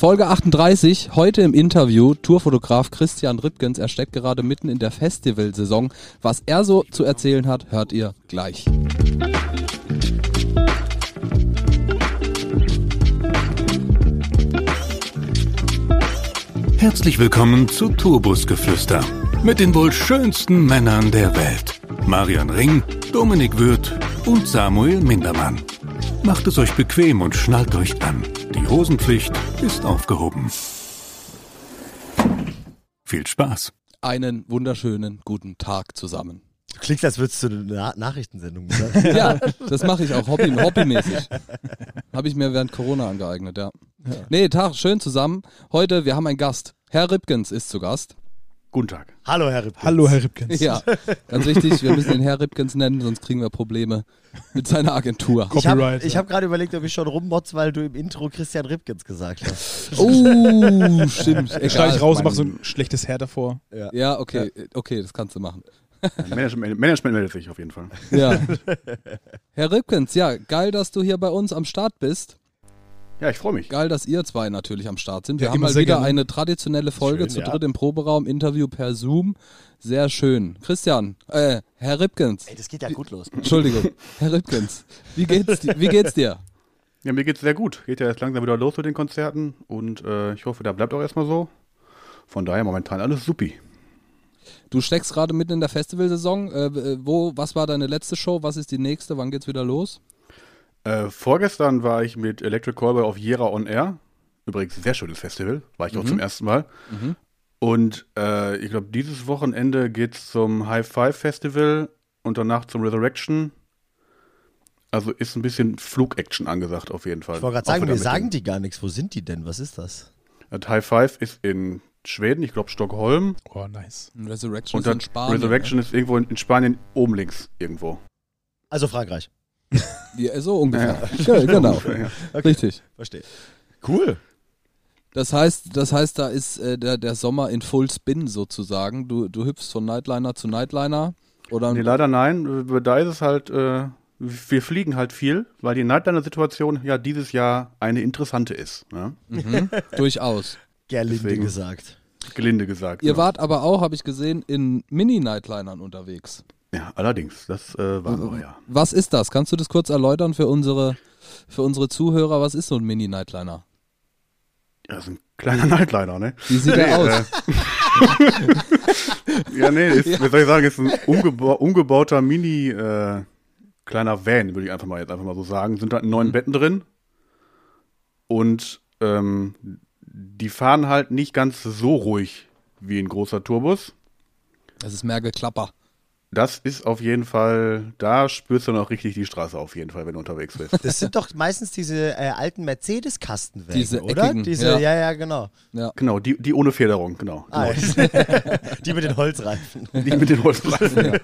Folge 38, heute im Interview, Tourfotograf Christian Ripkens. Er steckt gerade mitten in der Festivalsaison. Was er so zu erzählen hat, hört ihr gleich. Herzlich willkommen zu Tourbusgeflüster mit den wohl schönsten Männern der Welt. Marian Ring, Dominik Würth und Samuel Mindermann. Macht es euch bequem und schnallt euch an. Die Hosenpflicht ist aufgehoben. Viel Spaß. Einen wunderschönen guten Tag zusammen. Du klingst, als würdest du eine Na Nachrichtensendung machen. Ja, das mache ich auch hobby, hobbymäßig. Habe ich mir während Corona angeeignet, ja. Nee, Tag, schön zusammen. Heute, wir haben einen Gast. Herr Ripkens ist zu Gast. Guten Tag. Hallo, Herr Ripkins. Hallo, Herr Ripkins. Ja, ganz richtig. Wir müssen den Herr Ripkens nennen, sonst kriegen wir Probleme mit seiner Agentur. Ich habe Copyright, ich ja. hab gerade überlegt, ob ich schon rummotz, weil du im Intro Christian Ripkins gesagt hast. Oh, stimmt. Ich schneide ich raus und mache so ein schlechtes Hair davor. Ja, okay, okay, das kannst du machen. Management, Management meldet sich auf jeden Fall. Ja. Herr Ripkens, ja, geil, dass du hier bei uns am Start bist. Ja, ich freue mich. Geil, dass ihr zwei natürlich am Start sind. Wir Ja, haben mal wieder gerne. eine traditionelle Folge Schön, zu ja. dritt im Proberaum, Interview per Zoom. Sehr schön. Christian, äh, Herr Ripkens. Ey, das geht ja gut los. Entschuldigung, Herr Ripkens. Wie geht's, wie geht's dir? Ja, mir geht's sehr gut. Geht ja jetzt langsam wieder los mit den Konzerten und äh, ich hoffe, da bleibt auch erstmal so. Von daher momentan alles supi. Du steckst gerade mitten in der Festivalsaison. Äh, äh, wo, was war deine letzte Show? Was ist die nächste? Wann geht's wieder los? Äh, vorgestern war ich mit Electric Callboy auf Jera on Air. Übrigens ein sehr schönes Festival. War ich auch zum ersten Mal. Und äh, ich glaube, dieses Wochenende geht's zum High Five Festival und danach zum Resurrection. Also ist ein bisschen Flugaction angesagt auf jeden Fall. Ich wollte gerade sagen, mit sagen die gar nichts. Wo sind die denn? Was ist das? Das High Five ist in Schweden, ich glaube Stockholm. Oh, nice. Resurrection Und ist in Spanien. Resurrection ist irgendwo in, in Spanien oben links irgendwo. Also Frankreich. Ja, so ungefähr. Ja, genau. Ja. Richtig. Verstehe. Cool. Das heißt, das heißt, da ist äh, der, der Sommer in Full Spin sozusagen. Du, du hüpfst von Nightliner zu Nightliner. Oder Nee, leider nein. Da ist es halt, äh, wir fliegen halt viel, weil die Nightliner-Situation ja dieses Jahr eine interessante ist. Ne? mhm, durchaus. Gerlinde Deswegen. gesagt. Gelinde gesagt. Ihr ja. wart aber auch, habe ich gesehen, in Mini-Nightlinern unterwegs. Ja, allerdings. Das äh, war so, ja. Was ist das? Kannst du das kurz erläutern für unsere, für unsere Zuhörer? Was ist so ein Mini-Nightliner? Ja, das ist ein kleiner Nightliner, ne? Wie sieht der aus? Äh, ja, nee, ist, wie soll ich sagen, ist ein umgeba umgebauter Mini, äh, kleiner Van, würde ich einfach mal jetzt einfach mal so sagen. Sind da neun Betten drin. Und ähm, die fahren halt nicht ganz so ruhig wie ein großer Tourbus. Das ist mehr Geklapper. Das ist auf jeden Fall, da spürst du noch richtig die Straße auf jeden Fall, wenn du unterwegs bist. Das sind doch meistens diese äh, alten Mercedes-Kastenwägen, Diese oder? eckigen, diese, ja. ja. ja, genau. Ja. genau, die, die ohne Federung, genau. Ah, genau. die mit den Holzreifen. Die mit den Holzreifen.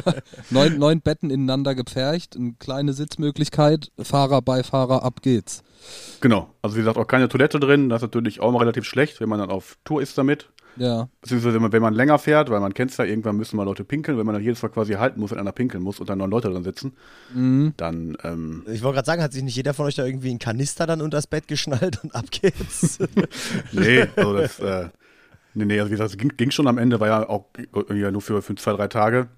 Neun, neun Betten ineinander gepfercht, eine kleine Sitzmöglichkeit, Fahrer, Beifahrer, ab geht's. Genau. Also wie gesagt, auch keine Toilette drin. Das ist natürlich auch mal relativ schlecht, wenn man dann auf Tour ist damit. Ja. Beziehungsweise wenn man, wenn man länger fährt, weil man kennt es ja, irgendwann müssen mal Leute pinkeln. Wenn man dann jedes Mal quasi halten muss, wenn einer pinkeln muss und dann neun Leute drin sitzen, Mhm. dann ähm, Ich wollte gerade sagen, hat sich nicht jeder von euch da irgendwie einen Kanister dann unters Bett geschnallt und ab geht's? nee, also das, äh, nee, nee, also wie gesagt, es ging, ging schon am Ende, war ja auch irgendwie nur für, für zwei, drei Tage.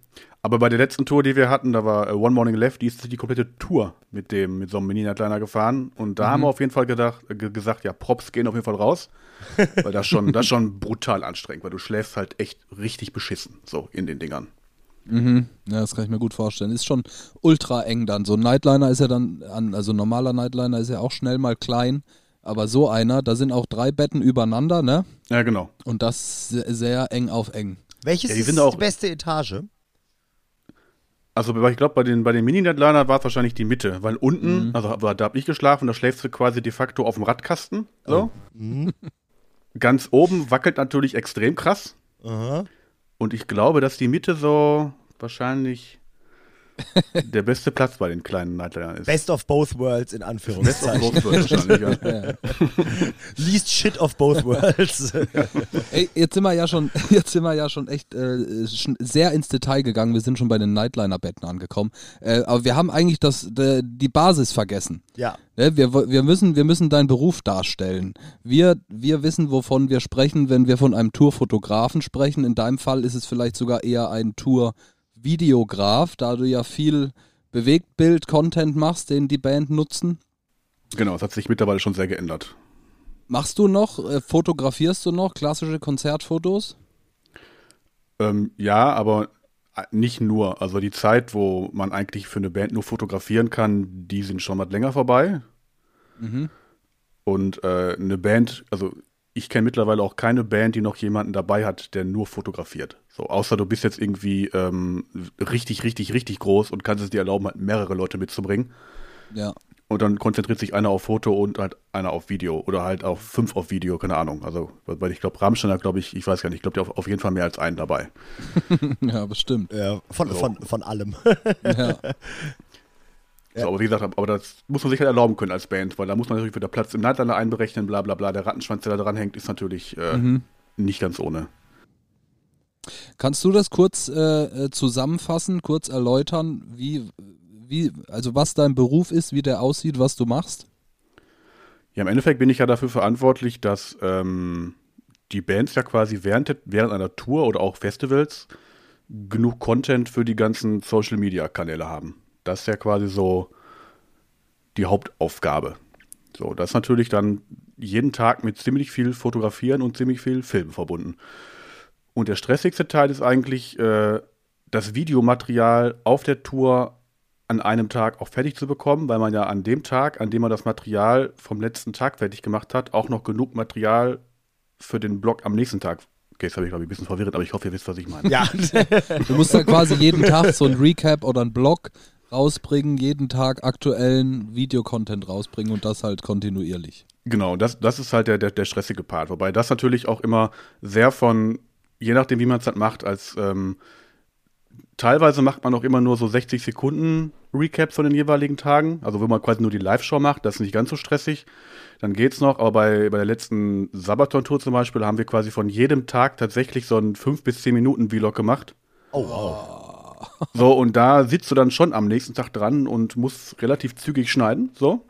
Aber bei der letzten Tour, die wir hatten, da war äh, One Morning Left, die ist die komplette Tour mit dem, mit so einem Mini-Nightliner gefahren. Und da haben wir auf jeden Fall gedacht, äh, ge- gesagt, ja, Props gehen auf jeden Fall raus. weil das schon, das schon brutal anstrengend, weil du schläfst halt echt richtig beschissen, so in den Dingern. Mhm. Ja, das kann ich mir gut vorstellen. Ist schon ultra eng dann. So ein Nightliner ist ja dann, an, also ein normaler Nightliner ist ja auch schnell mal klein. Aber so einer, da sind auch drei Betten übereinander, ne? Ja, genau. Und das se- sehr eng auf eng. Welches Ja, ist die beste Etage? Also ich glaube, bei den, bei den Mini-Nightliner war es wahrscheinlich die Mitte, weil unten, also aber da habe ich geschlafen, da schläfst du quasi de facto auf dem Radkasten. So. Ganz oben wackelt natürlich extrem krass. Aha. Und ich glaube, dass die Mitte so wahrscheinlich der beste Platz bei den kleinen Nightlinern ist. Best of both worlds in Best of Anführungszeichen. both worlds wahrscheinlich, ja. Ja. Least shit of both worlds. Ey, jetzt sind wir ja schon, jetzt sind wir ja schon echt äh, schon sehr ins Detail gegangen. Wir sind schon bei den Nightliner-Betten angekommen. Äh, aber wir haben eigentlich das, de, die Basis vergessen. ja. Ne, wir, wir, müssen, wir müssen deinen Beruf darstellen. Wir, wir wissen, wovon wir sprechen, wenn wir von einem Tourfotografen sprechen. In deinem Fall ist es vielleicht sogar eher ein Tour-Videograf, da du ja viel Bewegtbild-Content machst, den die Band nutzen. Genau, das hat sich mittlerweile schon sehr geändert. Machst du noch, äh, fotografierst du noch klassische Konzertfotos? Ähm, ja, aber nicht nur. Also die Zeit, wo man eigentlich für eine Band nur fotografieren kann, die sind schon mal länger vorbei. Mhm. Und äh, eine Band, also ich kenne mittlerweile auch keine Band, die noch jemanden dabei hat, der nur fotografiert. So, außer du bist jetzt irgendwie ähm, richtig, richtig, richtig groß und kannst es dir erlauben, halt mehrere Leute mitzubringen. Ja. Und dann konzentriert sich einer auf Foto und halt einer auf Video. Oder halt auch fünf auf Video, keine Ahnung. Also, weil ich glaube, Rammstein hat, glaube ich, ich weiß gar nicht, ich glaube, der auf, auf jeden Fall mehr als einen dabei. Ja, bestimmt. ja von, So. von, von allem. Ja. So, aber wie gesagt, aber das muss man sich halt erlauben können als Band, weil da muss man natürlich wieder Platz im Nightliner einberechnen, bla bla bla. Der Rattenschwanz, der da dran hängt, ist natürlich äh, Mhm. nicht ganz ohne. Kannst du das kurz äh, äh, zusammenfassen, kurz erläutern, wie, wie, also was dein Beruf ist, wie der aussieht, was du machst? Ja, im Endeffekt bin ich ja dafür verantwortlich, dass ähm, die Bands ja quasi während, während einer Tour oder auch Festivals genug Content für die ganzen Social Media Kanäle haben. Das ist ja quasi so die Hauptaufgabe. So, das ist natürlich dann jeden Tag mit ziemlich viel Fotografieren und ziemlich viel Film verbunden. Und der stressigste Teil ist eigentlich, äh, das Videomaterial auf der Tour an einem Tag auch fertig zu bekommen, weil man ja an dem Tag, an dem man das Material vom letzten Tag fertig gemacht hat, auch noch genug Material für den Blog am nächsten Tag. Okay, jetzt habe ich glaube ich ein bisschen verwirrt, aber ich hoffe, ihr wisst, was ich meine. ja. Du musst da quasi jeden Tag so ein Recap oder ein Blog rausbringen, jeden Tag aktuellen Videocontent rausbringen und das halt kontinuierlich. Genau, das, das ist halt der, der, der stressige Part. Wobei das natürlich auch immer sehr von, je nachdem, wie man es halt macht, als ähm, teilweise macht man auch immer nur so 60 Sekunden Recaps von den jeweiligen Tagen. Also wenn man quasi nur die Live-Show macht, das ist nicht ganz so stressig. Dann geht's noch, aber bei, bei der letzten Sabaton-Tour zum Beispiel haben wir quasi von jedem Tag tatsächlich so einen 5 bis 10 Minuten Vlog gemacht. Oh, wow. So, und da sitzt du dann schon am nächsten Tag dran und musst relativ zügig schneiden, so.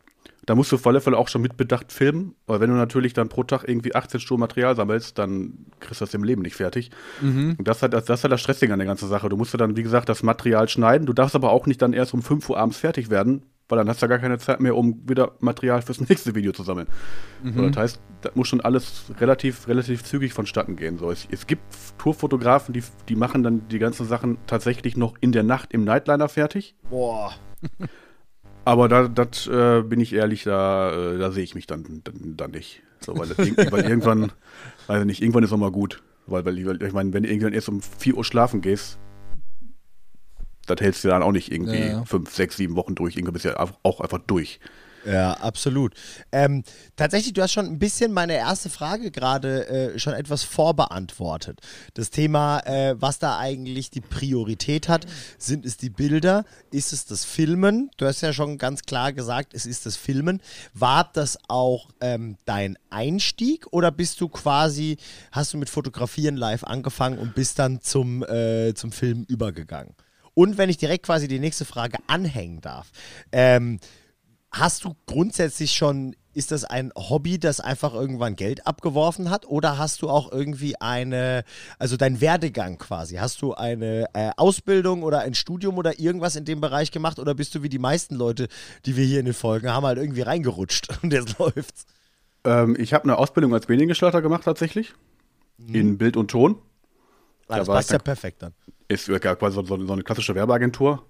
Da musst du Fälle auch schon mit Bedacht filmen, weil wenn du natürlich dann pro Tag irgendwie 18 Stunden Material sammelst, dann kriegst du das im Leben nicht fertig. Und das ist halt das, das, halt das Stressige an der ganzen Sache. Du musst dann, wie gesagt, das Material schneiden. Du darfst aber auch nicht dann erst um 5 Uhr abends fertig werden, weil dann hast du ja gar keine Zeit mehr, um wieder Material fürs nächste Video zu sammeln. So, das heißt, da muss schon alles relativ, relativ zügig vonstatten gehen. So, es, es gibt Tourfotografen, die, die machen dann die ganzen Sachen tatsächlich noch in der Nacht im Nightliner fertig. Boah. Aber da das, äh, bin ich ehrlich, da, äh, da sehe ich mich dann, dann, dann nicht. So, weil, das, weil irgendwann, weiß ich nicht, irgendwann ist auch mal gut. Weil, weil, weil ich meine, wenn du irgendwann erst um 4 Uhr schlafen gehst, das hältst du dann auch nicht irgendwie Ja, fünf, sechs, sieben Wochen durch. Irgendwann bist du ja auch- auch einfach durch. Ja, absolut. Ähm, tatsächlich, du hast schon ein bisschen meine erste Frage gerade äh, schon etwas vorbeantwortet. Das Thema, äh, was da eigentlich die Priorität hat, sind es die Bilder, ist es das Filmen? Du hast ja schon ganz klar gesagt, es ist das Filmen. War das auch ähm, dein Einstieg oder bist du quasi, hast du mit Fotografieren live angefangen und bist dann zum, äh, zum Film übergegangen? Und wenn ich direkt quasi die nächste Frage anhängen darf, ähm, Hast du grundsätzlich schon, ist das ein Hobby, das einfach irgendwann Geld abgeworfen hat? Oder hast du auch irgendwie eine, also dein Werdegang quasi? Hast du eine äh, Ausbildung oder ein Studium oder irgendwas in dem Bereich gemacht? Oder bist du wie die meisten Leute, die wir hier in den Folgen haben, halt irgendwie reingerutscht und jetzt läuft's? Ähm, ich habe eine Ausbildung als Mediengestalter gemacht tatsächlich. In Bild und Ton. Ah, das war passt ja perfekt dann. Ist ja quasi so, so eine klassische Werbeagentur.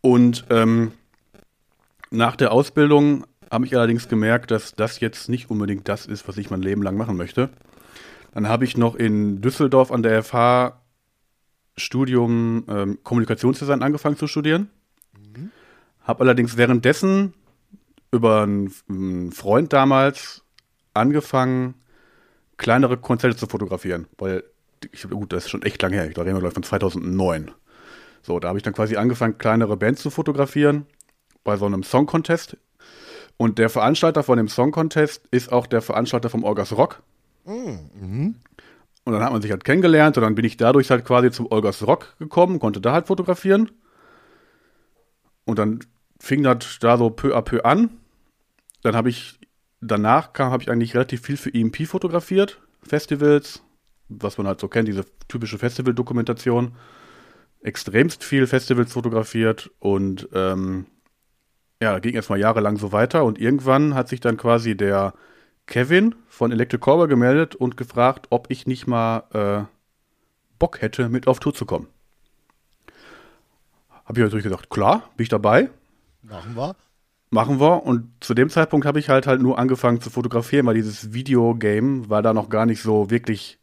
Und ähm, nach der Ausbildung habe ich allerdings gemerkt, dass das jetzt nicht unbedingt das ist, was ich mein Leben lang machen möchte. Dann habe ich noch in Düsseldorf an der FH Studium ähm, Kommunikationsdesign angefangen zu studieren. Habe allerdings währenddessen über einen, einen Freund damals angefangen, kleinere Konzerte zu fotografieren. Weil, ich, gut, das ist schon echt lange her. Ich glaube, reden wir gleich von 2009. So, da habe ich dann quasi angefangen, kleinere Bands zu fotografieren bei so einem Song Contest. Und der Veranstalter von dem Song Contest ist auch der Veranstalter vom Olgas Rock. Und dann hat man sich halt kennengelernt und dann bin ich dadurch halt quasi zum Olgas Rock gekommen, konnte da halt fotografieren. Und dann fing das da so peu à peu an. Dann habe ich, danach kam, habe ich eigentlich relativ viel für EMP fotografiert, Festivals, was man halt so kennt, diese typische Festival-Dokumentation. Extremst viel Festivals fotografiert und ähm, ja, ging erstmal jahrelang so weiter und irgendwann hat sich dann quasi der Kevin von Electric Cowboy gemeldet und gefragt, ob ich nicht mal äh, Bock hätte, mit auf Tour zu kommen. Habe ich natürlich gesagt, klar, bin ich dabei, Machen wir. machen wir. Und zu dem Zeitpunkt habe ich halt halt nur angefangen zu fotografieren, weil dieses Videogame war da noch gar nicht so wirklich,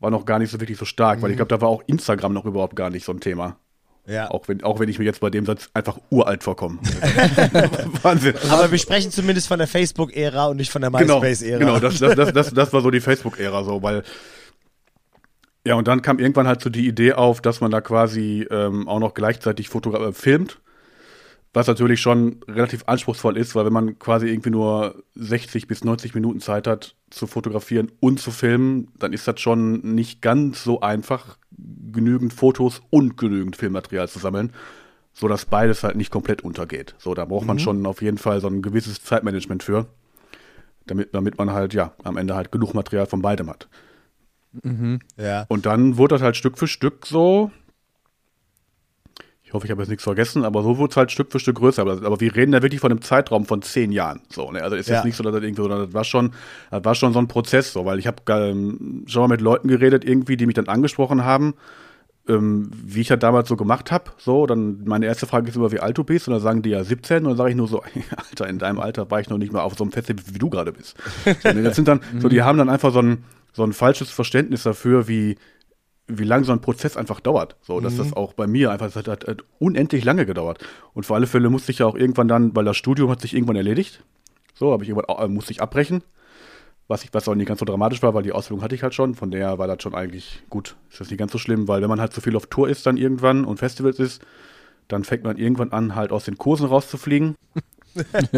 war noch gar nicht so wirklich so stark, weil ich glaube, da war auch Instagram noch überhaupt gar nicht so ein Thema. Ja. Auch wenn, auch wenn ich mir jetzt bei dem Satz einfach uralt vorkomme. Wahnsinn. Aber wir sprechen zumindest von der Facebook-Ära und nicht von der Genau, MySpace-Ära. genau das, das, das, das, das war so die Facebook-Ära so, weil ja, und dann kam irgendwann halt so die Idee auf, dass man da quasi ähm, auch noch gleichzeitig fotogra- äh, filmt, was natürlich schon relativ anspruchsvoll ist, weil wenn man quasi irgendwie nur 60 bis 90 Minuten Zeit hat zu fotografieren und zu filmen, dann ist das schon nicht ganz so einfach, genügend Fotos und genügend Filmmaterial zu sammeln, so dass beides halt nicht komplett untergeht. So, da braucht man schon auf jeden Fall so ein gewisses Zeitmanagement für, damit, damit man halt, ja, am Ende halt genug Material von beidem hat. Ja. Und dann wurde das halt Stück für Stück so. Ich hoffe, ich habe jetzt nichts vergessen, aber so wurde es halt Stück für Stück größer. Aber, aber wir reden da wirklich von einem Zeitraum von zehn Jahren. So, ne? Also ist Ja. jetzt nicht so, dass das irgendwie, sondern das war schon, das war schon so ein Prozess, so, weil ich habe ähm, schon mal mit Leuten geredet, irgendwie, die mich dann angesprochen haben, ähm, wie ich das damals so gemacht habe. So, dann meine erste Frage ist immer, wie alt du bist, und dann sagen die ja 17, und dann sage ich nur so, Alter, in deinem Alter war ich noch nicht mal auf so einem Festival, wie du gerade bist. So, ne? Das sind dann, so, die haben dann einfach so ein, so ein falsches Verständnis dafür, wie, wie lange so ein Prozess einfach dauert. So, dass das auch bei mir einfach, das hat, hat, hat unendlich lange gedauert. Und für alle Fälle musste ich ja auch irgendwann dann, weil das Studium hat sich irgendwann erledigt. So, habe ich irgendwann, äh, musste ich abbrechen. Was, ich, was auch nicht ganz so dramatisch war, weil die Ausbildung hatte ich halt schon. Von der war das schon eigentlich gut. Ist das nicht ganz so schlimm, weil wenn man halt so viel auf Tour ist dann irgendwann und Festivals ist, dann fängt man irgendwann an, halt aus den Kursen rauszufliegen.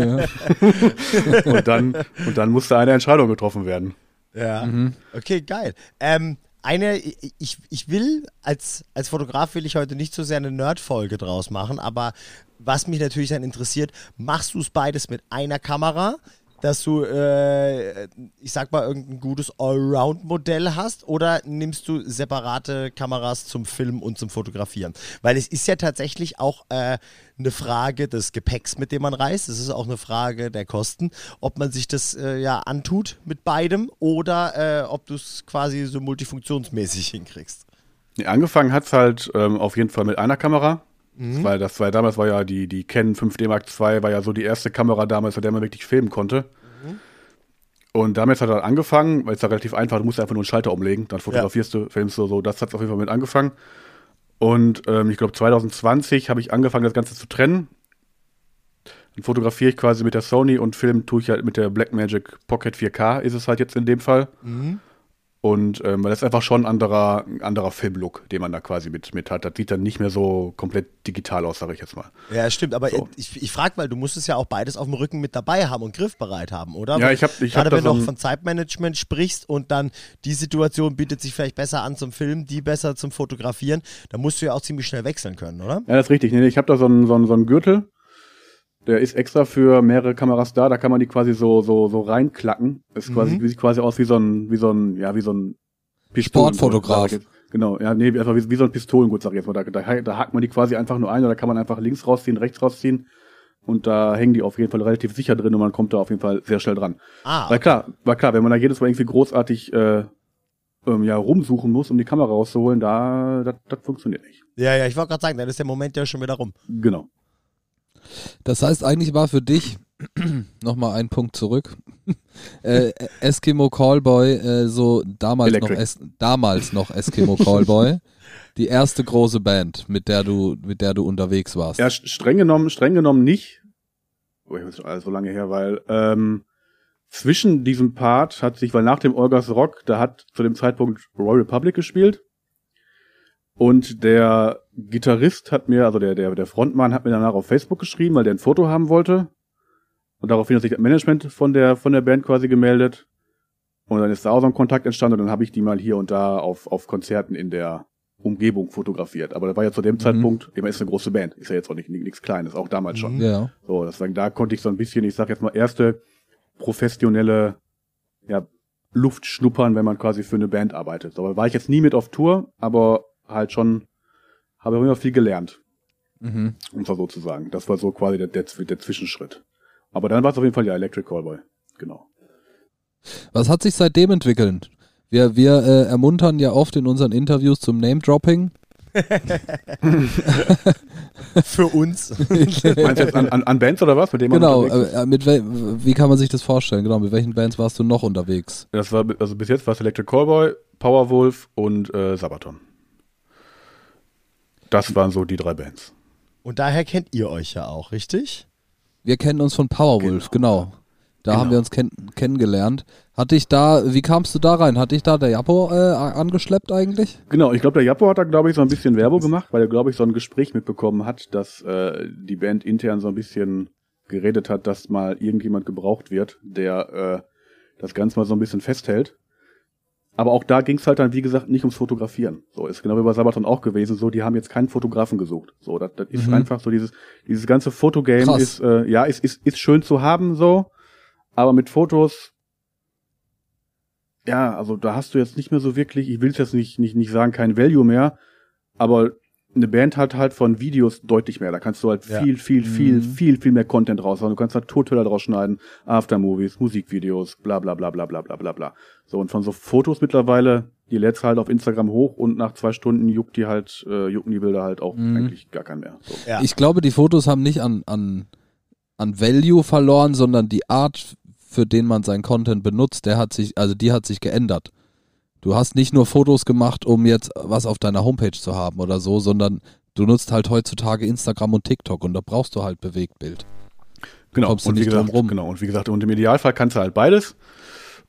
und, dann, und dann musste eine Entscheidung getroffen werden. Ja. Okay, geil. Ähm, eine, ich, ich will, als, als Fotograf will ich heute nicht so sehr eine Nerd-Folge draus machen, aber was mich natürlich dann interessiert, machst du es beides mit einer Kamera, dass du, äh, ich sag mal, irgendein gutes Allround-Modell hast oder nimmst du separate Kameras zum Filmen und zum Fotografieren? Weil es ist ja tatsächlich auch äh, eine Frage des Gepäcks, mit dem man reist. Es ist auch eine Frage der Kosten, ob man sich das äh, ja antut mit beidem oder äh, ob du es quasi so multifunktionsmäßig hinkriegst. Nee, angefangen hat's halt ähm, auf jeden Fall mit einer Kamera. Das war, das war damals war ja die, die Canon 5D Mark II war ja so die erste Kamera damals, mit der man wirklich filmen konnte. Und damit hat er angefangen, weil es ja relativ einfach, du musst einfach nur einen Schalter umlegen, dann fotografierst du, filmst du so, das hat auf jeden Fall mit angefangen. Und ähm, ich glaube 2020 habe ich angefangen, das Ganze zu trennen. Dann fotografiere ich quasi mit der Sony und film tue ich halt mit der Blackmagic Pocket 4K, ist es halt jetzt in dem Fall. Und ähm, weil das ist einfach schon ein anderer, ein anderer Filmlook, den man da quasi mit, mit hat. Das sieht dann nicht mehr so komplett digital aus, sage ich jetzt mal. Ja, stimmt, aber So. ich, ich frage, weil du musst es ja auch beides auf dem Rücken mit dabei haben und griffbereit haben, oder? Ja, ich hab- ich Gerade hab wenn du auch ein- von Zeitmanagement sprichst und dann die Situation bietet sich vielleicht besser an zum Filmen, die besser zum Fotografieren, da musst du ja auch ziemlich schnell wechseln können, oder? Ja, das ist richtig. Nee, ich habe da so einen, so, einen, so einen Gürtel, der ist extra für mehrere Kameras da. Da kann man die quasi so, so, so reinklacken. Das ist quasi, sieht quasi aus wie so ein, wie so ein, ja, wie so ein Pistolengurt, Sportfotograf. Genau, ja, nee, einfach wie, wie so ein Pistolengurt, sag ich jetzt mal. Da, da, da hakt man die quasi einfach nur ein oder kann man einfach links rausziehen, rechts rausziehen. Und da hängen die auf jeden Fall relativ sicher drin und man kommt da auf jeden Fall sehr schnell dran. Ah, Weil klar, war klar, wenn man da jedes Mal irgendwie großartig äh, ähm, ja, rumsuchen muss, um die Kamera rauszuholen, da das, das funktioniert nicht. ja, ja, ich wollte gerade sagen, dann ist der Moment ja schon wieder rum. Genau. Das heißt, eigentlich war für dich, nochmal einen Punkt zurück, äh, Eskimo Callboy, äh, so damals noch, es, damals noch Eskimo Callboy, die erste große Band, mit der du, mit der du unterwegs warst. Ja, st- streng genommen, streng genommen nicht. Oh, ich weiß alles so lange her, weil ähm, zwischen diesem Part hat sich, weil nach dem Olgas Rock, da hat zu dem Zeitpunkt Royal Republic gespielt. Und der Gitarrist hat mir, also der, der, der Frontmann hat mir danach auf Facebook geschrieben, weil der ein Foto haben wollte. Und daraufhin hat sich das Management von der, von der Band quasi gemeldet. Und dann ist da auch so ein Kontakt entstanden und dann habe ich die mal hier und da auf, auf Konzerten in der Umgebung fotografiert. Aber das war ja zu dem Mhm. Zeitpunkt, immer ist eine große Band, ist ja jetzt auch nicht nichts Kleines, auch damals schon. Ja. So, deswegen da konnte ich so ein bisschen, ich sag jetzt mal, erste professionelle ja, Luft schnuppern, wenn man quasi für eine Band arbeitet. Aber war ich jetzt nie mit auf Tour, aber halt schon, habe immer viel gelernt, Mhm. um es mal so zu sagen. Das war so quasi der, der, der Zwischenschritt. Aber dann war es auf jeden Fall ja Electric Callboy. Genau. Was hat sich seitdem entwickelt? Wir, wir äh, ermuntern ja oft in unseren Interviews zum Name-Dropping. Für uns. Meinst du jetzt an, an, an Bands oder was? Mit denen Genau, äh, mit wel wie kann man sich das vorstellen? Genau, mit welchen Bands warst du noch unterwegs? Das war, also bis jetzt war es Electric Callboy, Powerwolf und äh, Sabaton. Das waren so die drei Bands. Und daher kennt ihr euch ja auch, richtig? Wir kennen uns von Powerwolf, genau. Da Genau. haben wir uns kenn kennengelernt. Hatte ich da, wie kamst du da rein? Hatte ich da der Japo äh, angeschleppt eigentlich? Genau, ich glaube, der Jappo hat da, glaube ich, so ein bisschen Werbung gemacht, weil er, glaube ich, so ein Gespräch mitbekommen hat, dass äh, die Band intern so ein bisschen geredet hat, dass mal irgendjemand gebraucht wird, der äh, das Ganze mal so ein bisschen festhält. Aber auch da ging es halt dann, wie gesagt, nicht ums Fotografieren. So ist genau wie bei Sabaton auch gewesen. So, die haben jetzt keinen Fotografen gesucht. So, das, das ist Mhm. einfach so dieses dieses ganze Fotogame Krass. ist äh, ja ist, ist ist schön zu haben so, aber mit Fotos ja, also da hast du jetzt nicht mehr so wirklich, ich will es jetzt nicht, nicht, nicht sagen, kein Value mehr, aber eine Band hat halt von Videos deutlich mehr. Da kannst du halt Ja. viel, viel, viel, Mhm. viel, viel mehr Content raushauen. Du kannst halt Tothöller draus schneiden, Aftermovies, Musikvideos, bla bla bla bla bla bla bla bla. So, und von so Fotos mittlerweile, die lädst halt auf Instagram hoch und nach zwei Stunden juckt die halt, äh, jucken die Bilder halt auch Mhm. eigentlich gar keinen mehr. So. Ja. Ich glaube, die Fotos haben nicht an, an, an Value verloren, sondern die Art, für den man seinen Content benutzt, der hat sich, also die hat sich geändert. Du hast nicht nur Fotos gemacht, um jetzt was auf deiner Homepage zu haben oder so, sondern du nutzt halt heutzutage Instagram und TikTok und da brauchst du halt Bewegtbild. Genau, kommst du und wie gesagt, rum. genau, und wie gesagt, und im Idealfall kannst du halt beides.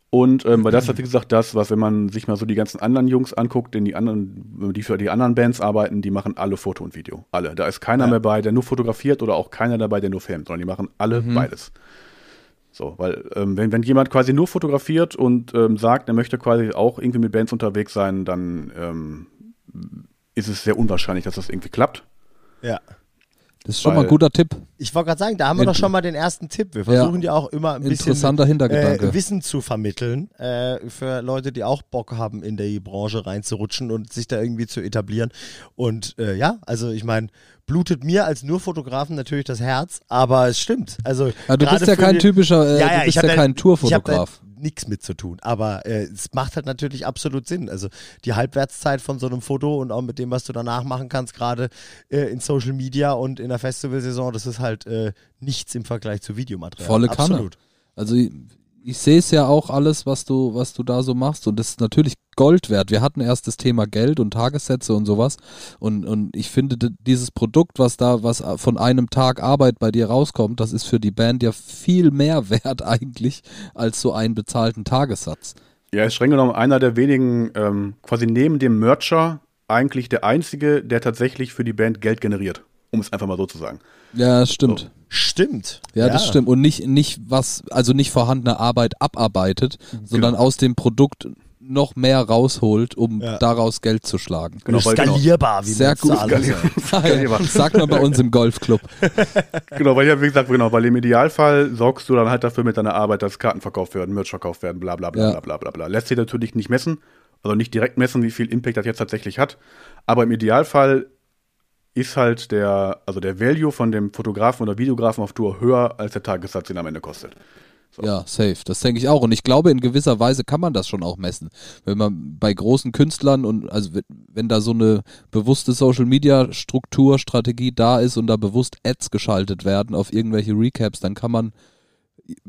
Und ähm, weil das ist, wie gesagt, das, was, wenn man sich mal so die ganzen anderen Jungs anguckt, in die anderen, die für die anderen Bands arbeiten, die machen alle Foto und Video. Alle. Da ist keiner Ja. mehr bei, der nur fotografiert oder auch keiner dabei, der nur filmt, sondern die machen alle Mhm. beides. So, weil ähm, wenn, wenn jemand quasi nur fotografiert und ähm, sagt, er möchte quasi auch irgendwie mit Bands unterwegs sein, dann ähm, ist es sehr unwahrscheinlich, dass das irgendwie klappt. Ja. Das ist schon mal ein guter Tipp. Ich wollte gerade sagen, da haben wir Int- doch schon mal den ersten Tipp. Wir versuchen ja, auch immer ein bisschen äh, Wissen zu vermitteln äh, für Leute, die auch Bock haben, in die Branche reinzurutschen und sich da irgendwie zu etablieren. Und äh, ja, also ich meine, blutet mir als nur Fotografen natürlich das Herz, aber es stimmt. Also Ja, du bist ja kein den- typischer, äh, Ja, ja, du bist ja kein Tourfotograf. Nichts mit zu tun, aber äh, es macht halt natürlich absolut Sinn. Also die Halbwertszeit von so einem Foto und auch mit dem, was du danach machen kannst, gerade äh, in Social Media und in der Festivalsaison, das ist halt äh, nichts im Vergleich zu Videomaterial. Volle Kanne. Absolut. Also ich, sehe es ja auch alles, was du, was du da so machst und das ist natürlich Gold wert. Wir hatten erst das Thema Geld und Tagessätze und sowas und, und ich finde dieses Produkt, was da, was von einem Tag Arbeit bei dir rauskommt, das ist für die Band ja viel mehr wert eigentlich als so einen bezahlten Tagessatz. Ja, ist streng genommen einer der wenigen, ähm, quasi neben dem Mercher, eigentlich der einzige, der tatsächlich für die Band Geld generiert. Um es einfach mal so zu sagen. Ja, stimmt. Stimmt. Ja, das stimmt. Und nicht, nicht was, also nicht vorhandene Arbeit abarbeitet, sondern aus dem Produkt noch mehr rausholt, um Ja. daraus Geld zu schlagen. Genau, genau, Skalierbar, wie Sehr gut. sagt. Skalierbar. Sagt man bei uns im Golfclub. genau, weil ja, wie gesagt, genau, weil im Idealfall sorgst du dann halt dafür mit deiner Arbeit, dass Karten verkauft werden, Merch verkauft werden, bla bla bla Ja. bla bla bla bla. Lässt sich natürlich nicht messen, also nicht direkt messen, wie viel Impact das jetzt tatsächlich hat. Aber im Idealfall ist halt der, also der Value von dem Fotografen oder Videografen auf Tour höher als der Tagessatz, den am Ende kostet. So. Ja, safe. Das denke ich auch. Und ich glaube, in gewisser Weise kann man das schon auch messen. Wenn man bei großen Künstlern und also wenn, wenn da so eine bewusste Social Media Struktur, Strategie da ist und da bewusst Ads geschaltet werden auf irgendwelche Recaps, dann kann man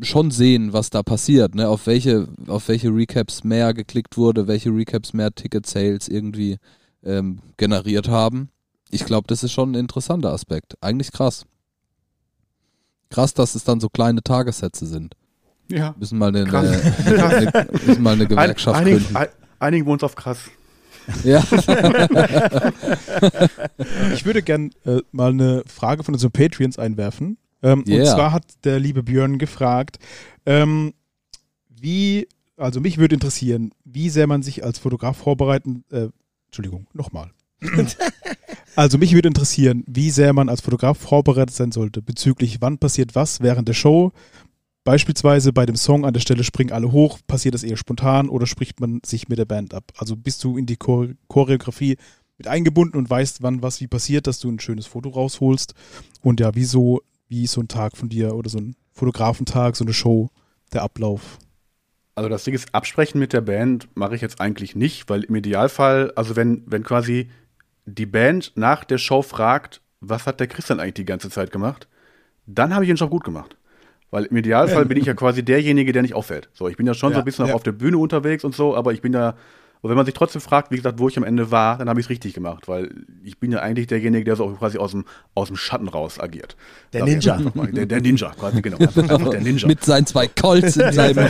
schon sehen, was da passiert, ne? Auf welche, auf welche Recaps mehr geklickt wurde, welche Recaps mehr Ticket Sales irgendwie ähm, generiert haben. Ich glaube, das ist schon ein interessanter Aspekt. Eigentlich krass. Krass, dass es dann so kleine Tagessätze sind. Ja. Müssen mal eine, eine, eine, müssen mal eine Ein, Gewerkschaft einigen, gründen. ein, einigen wohnen auf krass. Ja. Ich würde gern äh, mal eine Frage von unseren Patreons einwerfen. Ähm, Yeah. Und zwar hat der liebe Björn gefragt, ähm, wie, also mich würde interessieren, wie sehr man sich als Fotograf vorbereiten, äh, Entschuldigung, nochmal. also mich würde interessieren, wie sehr man als Fotograf vorbereitet sein sollte bezüglich wann passiert was während der Show. Beispielsweise bei dem Song an der Stelle springen alle hoch, passiert das eher spontan oder spricht man sich mit der Band ab? Also bist du in die Chore Choreografie mit eingebunden und weißt, wann was wie passiert, dass du ein schönes Foto rausholst. Und ja, wieso, wie so ein Tag von dir oder so ein Fotografentag, so eine Show, der Ablauf. Also das Ding ist, absprechen mit der Band mache ich jetzt eigentlich nicht, weil im Idealfall, also wenn, wenn quasi die Band nach der Show fragt, was hat der Christian eigentlich die ganze Zeit gemacht, dann habe ich den Job gut gemacht. Weil im Idealfall bin ich ja quasi derjenige, der nicht auffällt. So, ich bin ja schon so Ja, ein bisschen ja. auf der Bühne unterwegs und so, aber ich bin ja, und wenn man sich trotzdem fragt, wie gesagt, wo ich am Ende war, dann habe ich es richtig gemacht, weil ich bin ja eigentlich derjenige, der so quasi aus dem, aus dem Schatten raus agiert. Der Ninja. Der, der Ninja, quasi, genau. Einfach der Ninja. Mit seinen zwei Colts in seinem.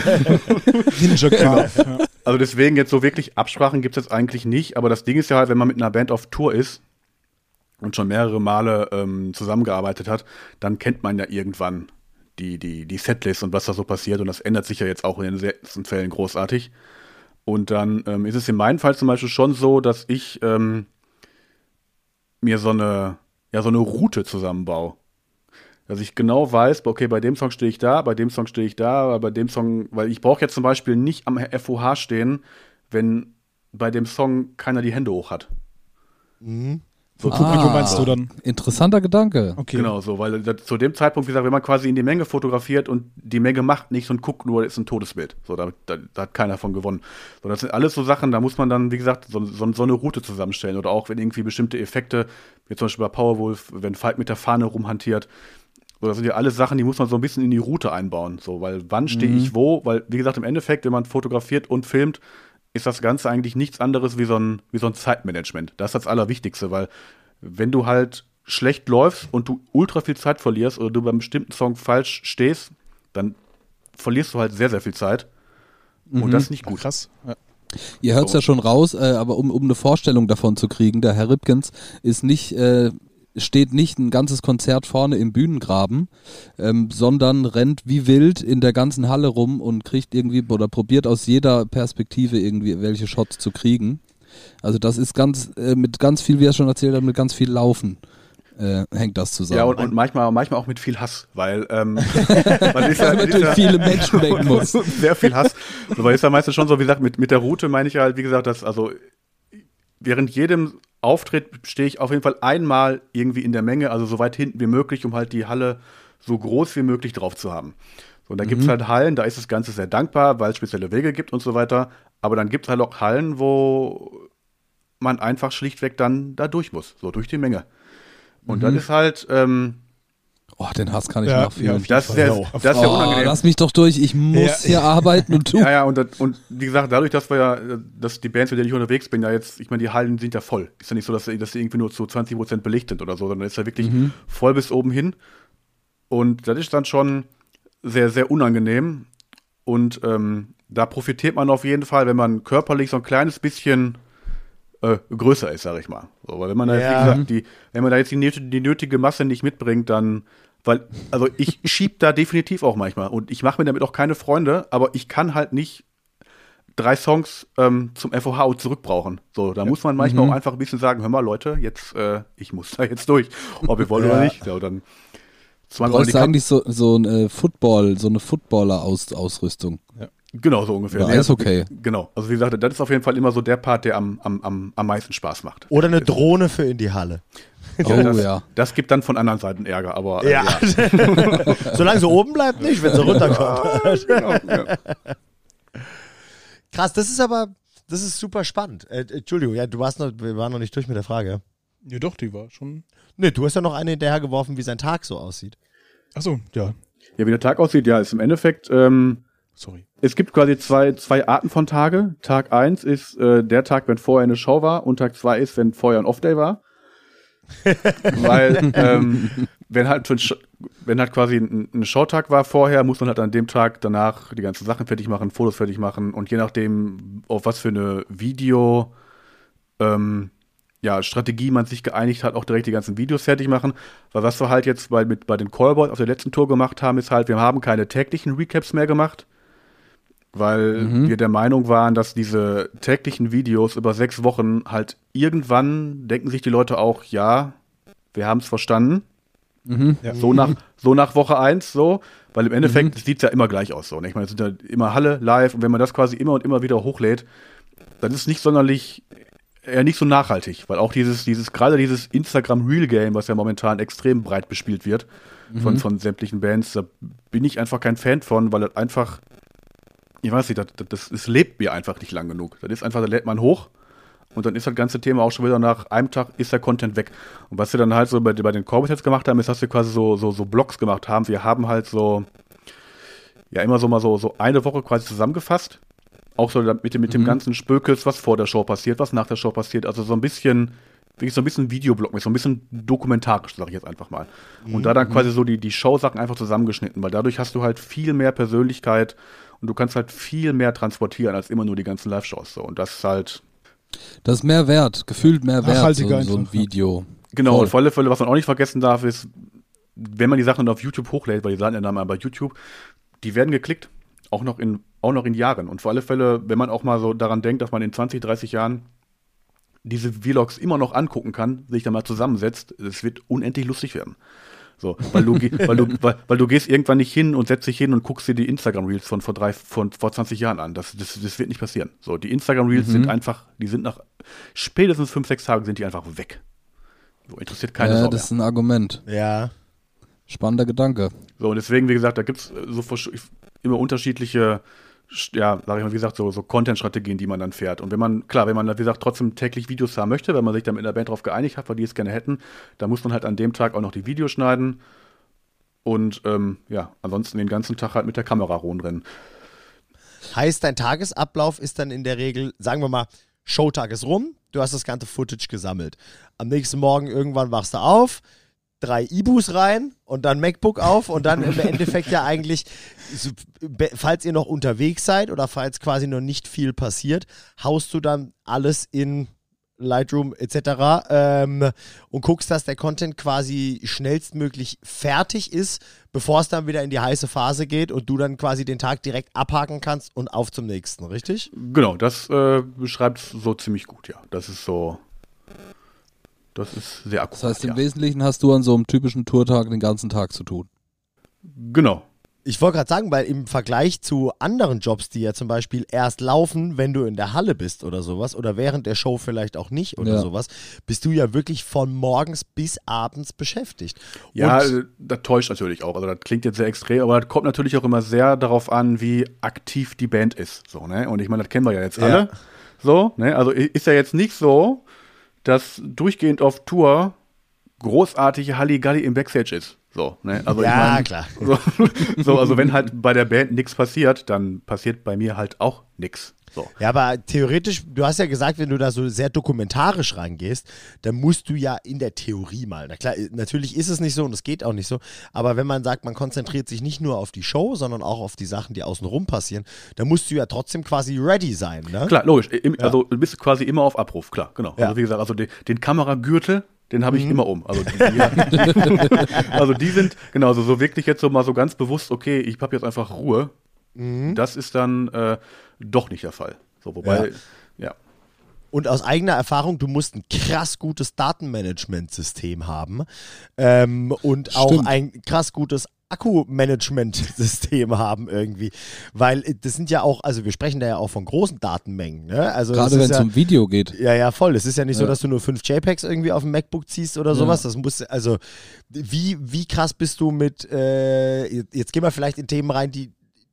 Ninja ja. Also deswegen jetzt so wirklich Absprachen gibt es jetzt eigentlich nicht, aber das Ding ist ja halt, wenn man mit einer Band auf Tour ist und schon mehrere Male ähm, zusammengearbeitet hat, dann kennt man ja irgendwann die, die, die Setlist und was da so passiert und das ändert sich ja jetzt auch in den seltensten Fällen großartig. Und dann ähm, ist es in meinem Fall zum Beispiel schon so, dass ich ähm, mir so eine, ja, so eine Route zusammenbaue. Dass ich genau weiß, okay, bei dem Song stehe ich da, bei dem Song stehe ich da, bei dem Song, weil ich brauche jetzt zum Beispiel nicht am FOH stehen, wenn bei dem Song keiner die Hände hoch hat. Für Publikum Ah. meinst du dann? Interessanter Gedanke. Okay. Genau, so, weil das, zu dem Zeitpunkt, wie gesagt, wenn man quasi in die Menge fotografiert und die Menge macht nichts und guckt nur, ist ein Todesbild. So, da, da, da hat keiner von gewonnen. So, das sind alles so Sachen, da muss man dann, wie gesagt, so, so, so eine Route zusammenstellen. Oder auch, wenn irgendwie bestimmte Effekte, wie zum Beispiel bei Powerwolf, wenn Falk mit der Fahne rumhantiert, so, das sind ja alles Sachen, die muss man so ein bisschen in die Route einbauen. So, weil wann stehe ich wo? Weil, wie gesagt, im Endeffekt, wenn man fotografiert und filmt, ist das Ganze eigentlich nichts anderes wie so ein, wie so ein Zeitmanagement. Das ist das Allerwichtigste, weil wenn du halt schlecht läufst und du ultra viel Zeit verlierst oder du beim bestimmten Song falsch stehst, dann verlierst du halt sehr, sehr viel Zeit. Und das ist nicht Ja, gut. krass. Ja. Ihr hört es So. ja schon raus, äh, aber um, um eine Vorstellung davon zu kriegen, der Herr Ripkens ist nicht, äh, steht nicht ein ganzes Konzert vorne im Bühnengraben, ähm, sondern rennt wie wild in der ganzen Halle rum und kriegt irgendwie oder probiert aus jeder Perspektive irgendwie welche Shots zu kriegen. Also das ist ganz äh, mit ganz viel, wie er schon erzählt hat, mit ganz viel Laufen äh, hängt das zusammen. Ja, und, und manchmal, manchmal auch mit viel Hass, weil ähm, man ist ja, Damit ist ja viele Menschen weg muss. sehr viel Hass. Weil ist ja meistens schon so, wie gesagt, mit, mit der Route meine ich halt, wie gesagt, dass, also während jedem Auftritt stehe ich auf jeden Fall einmal irgendwie in der Menge, also so weit hinten wie möglich, um halt die Halle so groß wie möglich drauf zu haben. So, und da gibt es halt Hallen, da ist das Ganze sehr dankbar, weil es spezielle Wege gibt und so weiter. Aber dann gibt es halt auch Hallen, wo man einfach schlichtweg dann da durch muss, so durch die Menge. Und das ist halt, ähm, Oh, den Hass kann ich Ja, ja, nachfühlen. jeden das ist Ja, das ist oh, unangenehm. lass mich doch durch, ich muss Ja. hier arbeiten und tun. Ja, ja, und, das- und wie gesagt, dadurch, dass wir ja, dass die Bands, mit denen ich unterwegs bin, ja jetzt, ich meine, die Hallen sind ja voll. Ist ja nicht so, dass, dass die irgendwie nur zu 20% belegt sind oder so, sondern ist ja wirklich voll bis oben hin. Und das ist dann schon sehr, sehr unangenehm. Und ähm, da profitiert man auf jeden Fall, wenn man körperlich so ein kleines bisschen äh, größer ist, sag ich mal. So, weil wenn man da jetzt, Ja. wie gesagt, die, wenn man da jetzt die, die nötige Masse nicht mitbringt, dann, weil, also ich schieb da definitiv auch manchmal und ich mache mir damit auch keine Freunde, aber ich kann halt nicht drei Songs ähm, zum FOH zurückbrauchen. So, da muss man manchmal auch einfach ein bisschen sagen, hör mal Leute, jetzt, äh, ich muss da jetzt durch, ob wir wollen Ja. oder nicht. Ja, dann Du zweimal brauchst die Kap- eigentlich so, so ein äh, Football, so eine Footballer-Ausrüstung. Genau, so ungefähr. Nee, also, Eishockey. Genau. Also wie gesagt, das ist auf jeden Fall immer so der Part, der am, am, am, am meisten Spaß macht. Oder eine Drohne für in die Halle. Oh das, ja. Das gibt dann von anderen Seiten Ärger, aber äh, Ja. Solange sie oben bleibt, nicht, wenn sie runterkommt. genau, ja. Krass, das ist aber, das ist super spannend. Äh, Entschuldigung, ja, du warst noch, wir waren noch nicht durch mit der Frage. Ja, doch, die war schon. Nee, du hast ja noch eine hinterhergeworfen, wie sein Tag so aussieht. Achso, ja. ja, wie der Tag aussieht, ja, ist im Endeffekt, ähm, Sorry. es gibt quasi zwei, zwei Arten von Tage. Tag eins ist äh, der Tag, wenn vorher eine Show war und Tag zwei ist, wenn vorher ein Off-Day war. Weil, ähm, wenn halt für wenn halt quasi ein, ein Showtag war vorher, muss man halt an dem Tag danach die ganzen Sachen fertig machen, Fotos fertig machen und je nachdem, auf was für eine Video ähm, ja, Strategie man sich geeinigt hat, auch direkt die ganzen Videos fertig machen. Weil was wir halt jetzt bei, mit, bei den Callboys auf der letzten Tour gemacht haben, ist halt, wir haben keine täglichen Recaps mehr gemacht, weil Mhm. wir der Meinung waren, dass diese täglichen Videos über sechs Wochen halt irgendwann denken sich die Leute auch, ja, wir haben es verstanden. Mhm. Ja. So nach, so nach Woche eins so, weil im Endeffekt sieht es ja immer gleich aus. So, ne? Ich meine, es sind ja immer Halle live und wenn man das quasi immer und immer wieder hochlädt, dann ist es nicht sonderlich, eher nicht so nachhaltig, weil auch dieses, dieses, gerade dieses Instagram Real Game, was ja momentan extrem breit bespielt wird von, von sämtlichen Bands, da bin ich einfach kein Fan von, weil das einfach, ich weiß nicht, das, das, das, lebt mir einfach nicht lang genug. Das ist einfach, da lädt man hoch und dann ist das ganze Thema auch schon wieder nach einem Tag ist der Content weg. Und was wir dann halt so bei, bei den Corbett jetzt gemacht haben, ist, dass wir quasi so, so, so Blogs gemacht haben. Wir haben halt so, ja, immer so mal so, so eine Woche quasi zusammengefasst. Auch so mit dem, mit dem ganzen Spökels, was vor der Show passiert, was nach der Show passiert. Also so ein bisschen, wirklich so ein bisschen Videoblog, so ein bisschen dokumentarisch, sag ich jetzt einfach mal. Und da dann quasi so die, die Show-Sachen einfach zusammengeschnitten, weil dadurch hast du halt viel mehr Persönlichkeit und du kannst halt viel mehr transportieren als immer nur die ganzen Live-Shows. So. Und das ist halt, Das ist mehr wert, gefühlt mehr wert, so, Nachhaltiger so ein. Video. Genau, Voll. und auf alle Fälle, was man auch nicht vergessen darf, ist, wenn man die Sachen auf YouTube hochlädt, weil die sagen ja dann mal bei YouTube, die werden geklickt, auch noch in, auch noch in Jahren. Und vor alle Fälle, wenn man auch mal so daran denkt, dass man in 20, 30 Jahren diese Vlogs immer noch angucken kann, sich da mal zusammensetzt, es wird unendlich lustig werden. So, weil du, weil du, weil, weil du gehst irgendwann nicht hin und setzt dich hin und guckst dir die Instagram-Reels von vor drei, von vor 20 Jahren an. Das, das, das wird nicht passieren. So, die Instagram-Reels sind einfach, die sind nach spätestens fünf, sechs Tagen sind die einfach weg. So, interessiert keine ja, Sau das ist ein Argument. Ja. Spannender Gedanke. So, und deswegen, wie gesagt, da gibt's äh, so versch- immer unterschiedliche, sch- ja, sag ich mal, wie gesagt, so, so Content-Strategien, die man dann fährt. Und wenn man, klar, wenn man, wie gesagt, trotzdem täglich Videos haben möchte, wenn man sich dann mit der Band darauf geeinigt hat, weil die es gerne hätten, dann muss man halt an dem Tag auch noch die Videos schneiden und, ähm, ja, ansonsten den ganzen Tag halt mit der Kamera rumrennen. Heißt, dein Tagesablauf ist dann in der Regel, sagen wir mal, Showtag ist rum, du hast das ganze Footage gesammelt. Am nächsten Morgen irgendwann wachst du auf, drei Ibus rein und dann MacBook auf und dann im Endeffekt ja eigentlich, falls ihr noch unterwegs seid oder falls quasi noch nicht viel passiert, haust du dann alles in Lightroom etc. Ähm, und guckst, dass der Content quasi schnellstmöglich fertig ist, bevor es dann wieder in die heiße Phase geht und du dann quasi den Tag direkt abhaken kannst und auf zum nächsten, richtig? Genau, das äh, beschreibt so ziemlich gut, ja. Das ist so, das ist sehr akkurat, Das heißt, im ja. Wesentlichen hast du an so einem typischen Tourtag den ganzen Tag zu tun. Genau, Ich wollte gerade sagen, weil im Vergleich zu anderen Jobs, die ja zum Beispiel erst laufen, wenn du in der Halle bist oder sowas, oder während der Show vielleicht auch nicht oder Ja. sowas, bist du ja wirklich von morgens bis abends beschäftigt. Ja, Und, äh, das täuscht natürlich auch. Also das klingt jetzt sehr extrem, aber das kommt natürlich auch immer sehr darauf an, wie aktiv die Band ist. So, ne? Und ich meine, das kennen wir ja jetzt Ja. alle. So, ne? Also ist ja jetzt nicht so, dass durchgehend auf Tour großartige Halligalli im Backstage ist. So, ne? Also Ja, ich mein, klar. So, so, also wenn halt bei der Band nichts passiert, dann passiert bei mir halt auch nichts. So. Ja, aber theoretisch, du hast ja gesagt, wenn du da so sehr dokumentarisch rangehst, dann musst du ja in der Theorie mal. Na klar, natürlich ist es nicht so und es geht auch nicht so, aber wenn man sagt, man konzentriert sich nicht nur auf die Show, sondern auch auf die Sachen, die außenrum passieren, dann musst du ja trotzdem quasi ready sein, ne? Klar, logisch. Im, Also du bist quasi immer auf Abruf, klar, genau. Ja. Also wie gesagt, also den, den Kameragürtel, den habe ich immer um. Also die, die, also die sind, genau, also so wirklich jetzt so mal so ganz bewusst, okay, ich habe jetzt einfach Ruhe. Das ist dann äh, doch nicht der Fall. So, wobei, ja. Und aus eigener Erfahrung, du musst ein krass gutes Datenmanagementsystem haben ähm, und auch Stimmt. ein krass gutes Akkumanagementsystem haben irgendwie. Weil äh, das sind ja auch, also wir sprechen da ja auch von großen Datenmengen. Ne? Also Gerade wenn es ja, um Video geht. ja, ja, voll. Es ist ja nicht so, Ja. dass du nur fünf JPEGs irgendwie auf dem MacBook ziehst oder sowas. Das muss, also, wie, wie krass bist du mit, äh, jetzt gehen wir vielleicht in Themen rein, die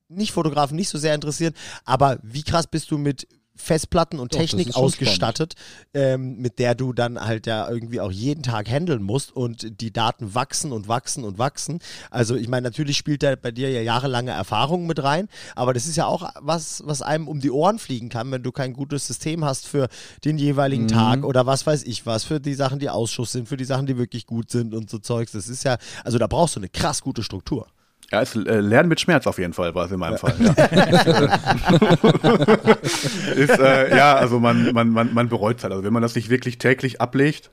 nicht Fotografen nicht so sehr interessieren, aber wie krass bist du mit Festplatten und Doch, Technik ausgestattet, ähm, mit der du dann halt ja irgendwie auch jeden Tag handeln musst und die Daten wachsen und wachsen und wachsen. Also ich meine, natürlich spielt da bei dir ja jahrelange Erfahrung mit rein, aber das ist ja auch was, was einem um die Ohren fliegen kann, wenn du kein gutes System hast für den jeweiligen Mhm. Tag oder was weiß ich was, für die Sachen, die Ausschuss sind, für die Sachen, die wirklich gut sind und so Zeugs. Das ist ja, also da brauchst du eine krass gute Struktur. Ja, es äh, Lernen mit Schmerz auf jeden Fall, war es in meinem Fall. Ja. ist, äh, ja, also man, man, man, man bereut es halt. Also wenn man das nicht wirklich täglich ablegt,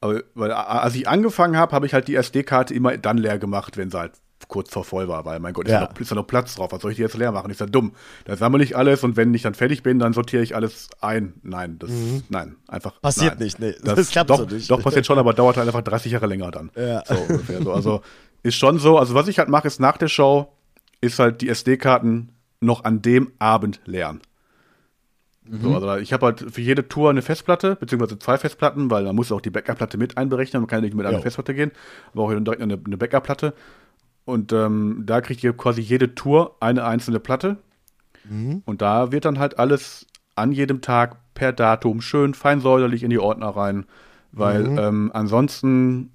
aber, weil als ich angefangen habe, habe ich halt die SD-Karte immer dann leer gemacht, wenn sie halt kurz vor voll war, weil mein Gott, ist, Ja. da noch, ist da noch Platz drauf, was soll ich die jetzt leer machen? Ist ja dumm. Da sammle ich alles und wenn ich dann fertig bin, dann sortiere ich alles ein. Nein, das, nein, einfach. Mhm. Passiert nein. nicht, nee. Das, Das klappt doch, so nicht. Doch, passiert schon, aber dauert halt einfach 30 Jahre länger dann. Ja. So ungefähr. So, also ist schon so, also was ich halt mache, ist nach der Show, ist halt die SD-Karten noch an dem Abend leeren. So, also ich habe halt für jede Tour eine Festplatte, beziehungsweise zwei Festplatten, weil man muss auch die Backup-Platte mit einberechnen, man kann ja nicht mit einer Ja. Festplatte gehen, aber auch direkt eine, eine Backup-Platte. Und ähm, da kriegt ihr quasi jede Tour eine einzelne Platte. Und da wird dann halt alles an jedem Tag per Datum schön feinsäuberlich in die Ordner rein, weil ähm, ansonsten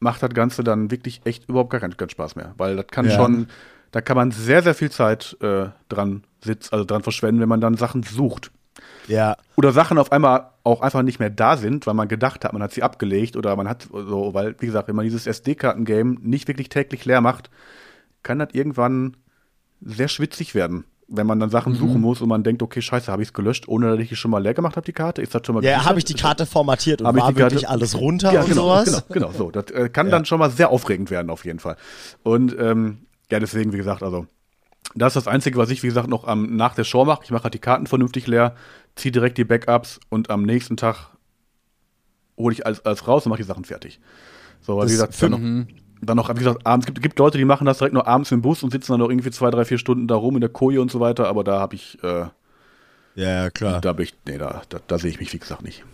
macht das Ganze dann wirklich echt überhaupt gar keinen, keinen Spaß mehr, weil das kann Ja. schon, da kann man sehr, sehr viel Zeit äh, dran sitzen, also dran verschwenden, wenn man dann Sachen sucht. Ja. Oder Sachen auf einmal auch einfach nicht mehr da sind, weil man gedacht hat, man hat sie abgelegt oder man hat so, weil, wie gesagt, wenn man dieses SD-Karten-Game nicht wirklich täglich leer macht, kann das irgendwann sehr schwitzig werden. Wenn man dann Sachen suchen muss und man denkt, okay, scheiße, habe ich es gelöscht, ohne dass ich es schon mal leer gemacht habe, die Karte? Ist das schon mal Ja, habe ich die Karte formatiert und Hab ich war wirklich alles runter ja, und genau, sowas? Genau, genau, so. Das äh, kann dann schon mal sehr aufregend werden, auf jeden Fall. Und ähm, ja, deswegen, wie gesagt, also, das ist das Einzige, was ich, wie gesagt, noch am, nach der Show mache. Ich mache halt die Karten vernünftig leer, ziehe direkt die Backups und am nächsten Tag hole ich alles, alles raus und mache die Sachen fertig. So, weil, Das wie gesagt, für- noch, dann noch, wie gesagt, abends gibt, gibt Leute, die machen das direkt nur abends im Bus und sitzen dann noch irgendwie zwei, drei, vier Stunden da rum in der Koje und so weiter, aber da habe ich, äh, Ja, ja, klar. da bin ich, nee, da, da, da sehe ich mich, wie gesagt, nicht.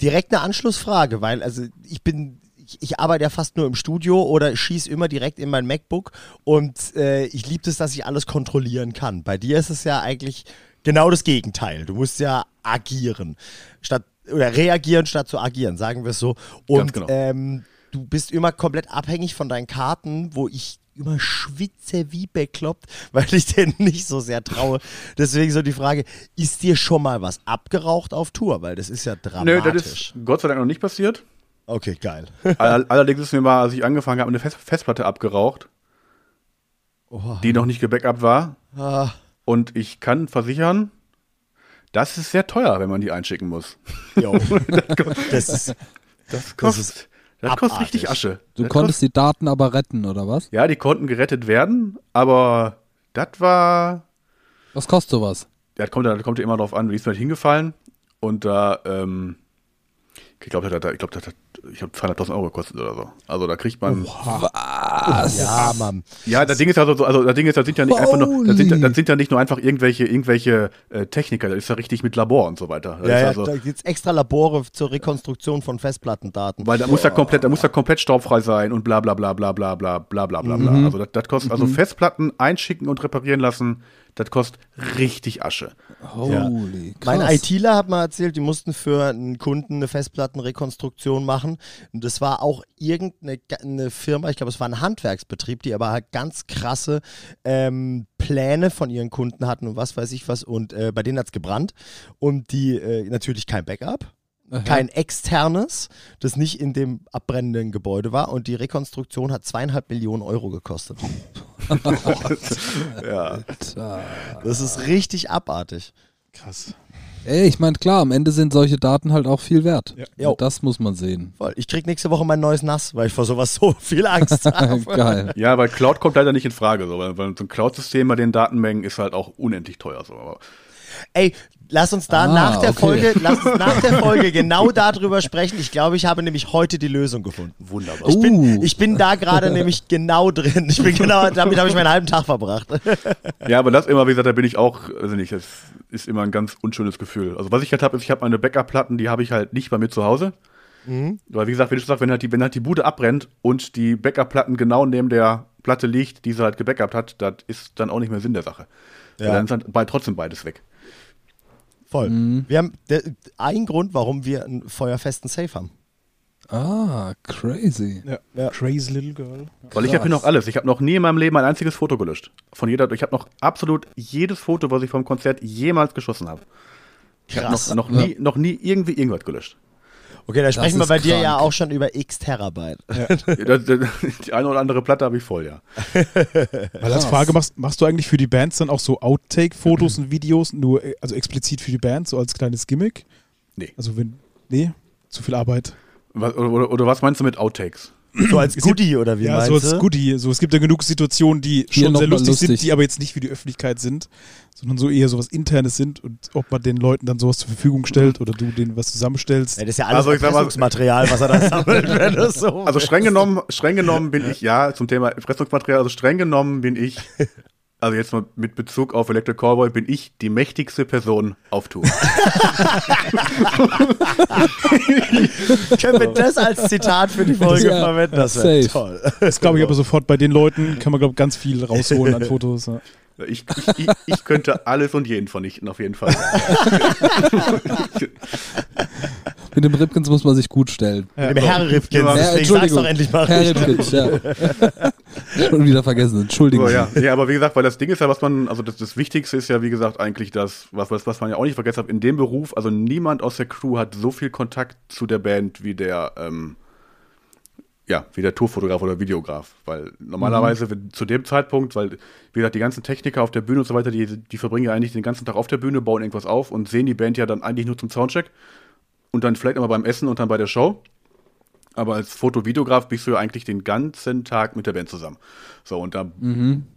Direkt eine Anschlussfrage, weil also ich bin, ich, ich arbeite ja fast nur im Studio oder schieße immer direkt in mein MacBook und äh, ich liebe es, dass ich alles kontrollieren kann. Bei dir ist es ja eigentlich genau das Gegenteil. Du musst ja agieren statt oder reagieren statt zu agieren, sagen wir es so. Und genau. ähm, du bist immer komplett abhängig von deinen Karten, wo ich immer schwitze wie bekloppt, weil ich denen nicht so sehr traue. Deswegen so die Frage, ist dir schon mal was abgeraucht auf Tour? Weil das ist ja Nö, dramatisch. das ist Gott sei Dank noch nicht passiert. Okay, geil. All- Allerdings ist mir mal, als ich angefangen habe, eine Fest Festplatte abgeraucht, die noch nicht gebackupt war. Ah, Und ich kann versichern, das ist sehr teuer, wenn man die einschicken muss. jo. das ist, Das kostet- kostet, das kostet abartig. richtig Asche. Du das konntest die Daten aber retten, oder was? Kostet, ja, die konnten gerettet werden, aber das war, Was kostet sowas? das kommt, das kommt ja immer darauf an, wie ist mir halt hingefallen. Und da, ähm, ich glaube, das hat, ich glaube, das hat, ich habe 200.000 Euro gekostet oder so. Also da kriegt man, ja, Mann. Ja, das Ding ist ja so, also das Ding ist, das sind ja nicht einfach nur, das sind, ja- das sind ja nicht nur einfach irgendwelche, irgendwelche äh, Techniker, das ist ja richtig mit Labor und so weiter. Das Ja, ist ja, also, da gibt's extra Labore zur Rekonstruktion von Festplattendaten. weil da muss ja komplett, da muss ja komplett staubfrei sein und bla bla bla bla bla bla bla bla bla bla. Also das, das kostet, also Festplatten einschicken und reparieren lassen, das kostet richtig Asche. Holy Mein krass. ITler hat mal erzählt, die mussten für einen Kunden eine Festplattenrekonstruktion machen. Und das war auch irgendeine Firma, ich glaube, es war ein Handwerksbetrieb, die aber halt ganz krasse ähm, Pläne von ihren Kunden hatten und was weiß ich was. Und äh, bei denen hat's gebrannt. Und die äh, natürlich kein Backup. Kein externes, das nicht in dem abbrennenden Gebäude war. Und die Rekonstruktion hat zweieinhalb Millionen Euro gekostet. Ja. Das ist richtig abartig. Krass. Ey, ich meine, klar, am Ende sind solche Daten halt auch viel wert. Ja. Das muss man sehen. Ich krieg nächste Woche mein neues Nass, weil ich vor sowas so viel Angst habe. Geil. Ja, weil Cloud kommt leider nicht in Frage, so, weil, weil so ein Cloud-System bei den Datenmengen ist halt auch unendlich teuer. So. Aber Ey, lass uns da Ah, nach der okay. Folge, lass uns nach der Folge genau darüber sprechen. Ich glaube, ich habe nämlich heute die Lösung gefunden. wunderbar. Ich bin, Uh. ich bin da gerade nämlich genau drin. Ich bin genau, damit habe ich meinen halben Tag verbracht. Ja, aber das immer, wie gesagt, da bin ich auch, also nicht, das ist immer ein ganz unschönes Gefühl. Also was ich halt habe, ist, ich habe meine Backup-Platten, die habe ich halt nicht bei mir zu Hause. Weil wie gesagt, wie du schon sagst, wenn halt die, wenn halt die Bude abbrennt und die Backup-Platten genau neben der Platte liegt, die sie halt gebackupt hat, das ist dann auch nicht mehr Sinn der Sache. Ja. Ja. Dann ist halt bei, trotzdem beides weg. Voll. Wir haben der, ein Grund, warum wir einen feuerfesten Safe haben. Ah, crazy. Ja. Ja. Crazy Little Girl. Weil ich habe hier noch alles. Ich habe noch nie in meinem Leben ein einziges Foto gelöscht. Von jeder, ich habe noch absolut jedes Foto, was ich vom Konzert jemals geschossen habe. Ich habe Krass. noch, noch, nie, noch nie irgendwie irgendwas gelöscht. Okay, da sprechen wir bei dir ja krank. auch schon über x Terabyte. Das- Die eine oder andere Platte habe ich voll, ja. Weil als Frage machst, machst du eigentlich für die Bands dann auch so Outtake-Fotos und Videos, nur äh, also explizit für die Band, so als kleines Gimmick? Nee. Also wenn, nee, zu viel Arbeit. Was, oder, oder, oder was meinst du mit Outtakes? So als Goodie oder wie ja, meinst so als? Goodie. So, es gibt ja genug Situationen, die Hier schon sehr mal lustig, sind, lustig. die aber jetzt nicht für die Öffentlichkeit sind, sondern so eher sowas Internes sind und ob man den Leuten dann sowas zur Verfügung stellt oder du denen was zusammenstellst. Ja, das ist ja alles Also was er da sammelt, wenn das so Also streng genommen, streng genommen bin ich, ja, zum Thema Erpressungsmaterial, also streng genommen bin ich, also jetzt mal mit Bezug auf Electric Callboy, bin ich die mächtigste Person auf Tour. Können wir das als Zitat für die Folge Ja, verwenden? Das wäre toll. Das glaube ich aber sofort bei den Leuten, kann man glaube ich ganz viel rausholen an Fotos. Ja. Ich, ich, ich, ich könnte alles und jeden vernichten, auf jeden Fall. Mit dem Ripkins muss man sich gut stellen. Mit dem Herr Rifkin, Ja, deswegen sag's doch endlich mal Herr. Ripkins, ja. Schon wieder vergessen, Entschuldigung. So, ja. ja, aber wie gesagt, weil das Ding ist ja, was man, also das, das Wichtigste ist ja, wie gesagt, eigentlich das, was, was, was man ja auch nicht vergessen hat, in dem Beruf, also niemand aus der Crew hat so viel Kontakt zu der Band wie der, ähm, ja, wie der Tourfotograf oder Videograf. Weil normalerweise wenn- zu dem Zeitpunkt, weil, wie gesagt, die ganzen Techniker auf der Bühne und so weiter, die, die verbringen ja eigentlich den ganzen Tag auf der Bühne, bauen irgendwas auf und sehen die Band ja dann eigentlich nur zum Soundcheck und dann vielleicht nochmal beim Essen und dann bei der Show. Aber als Fotovideograf bist du ja eigentlich den ganzen Tag mit der Band zusammen. So, und da,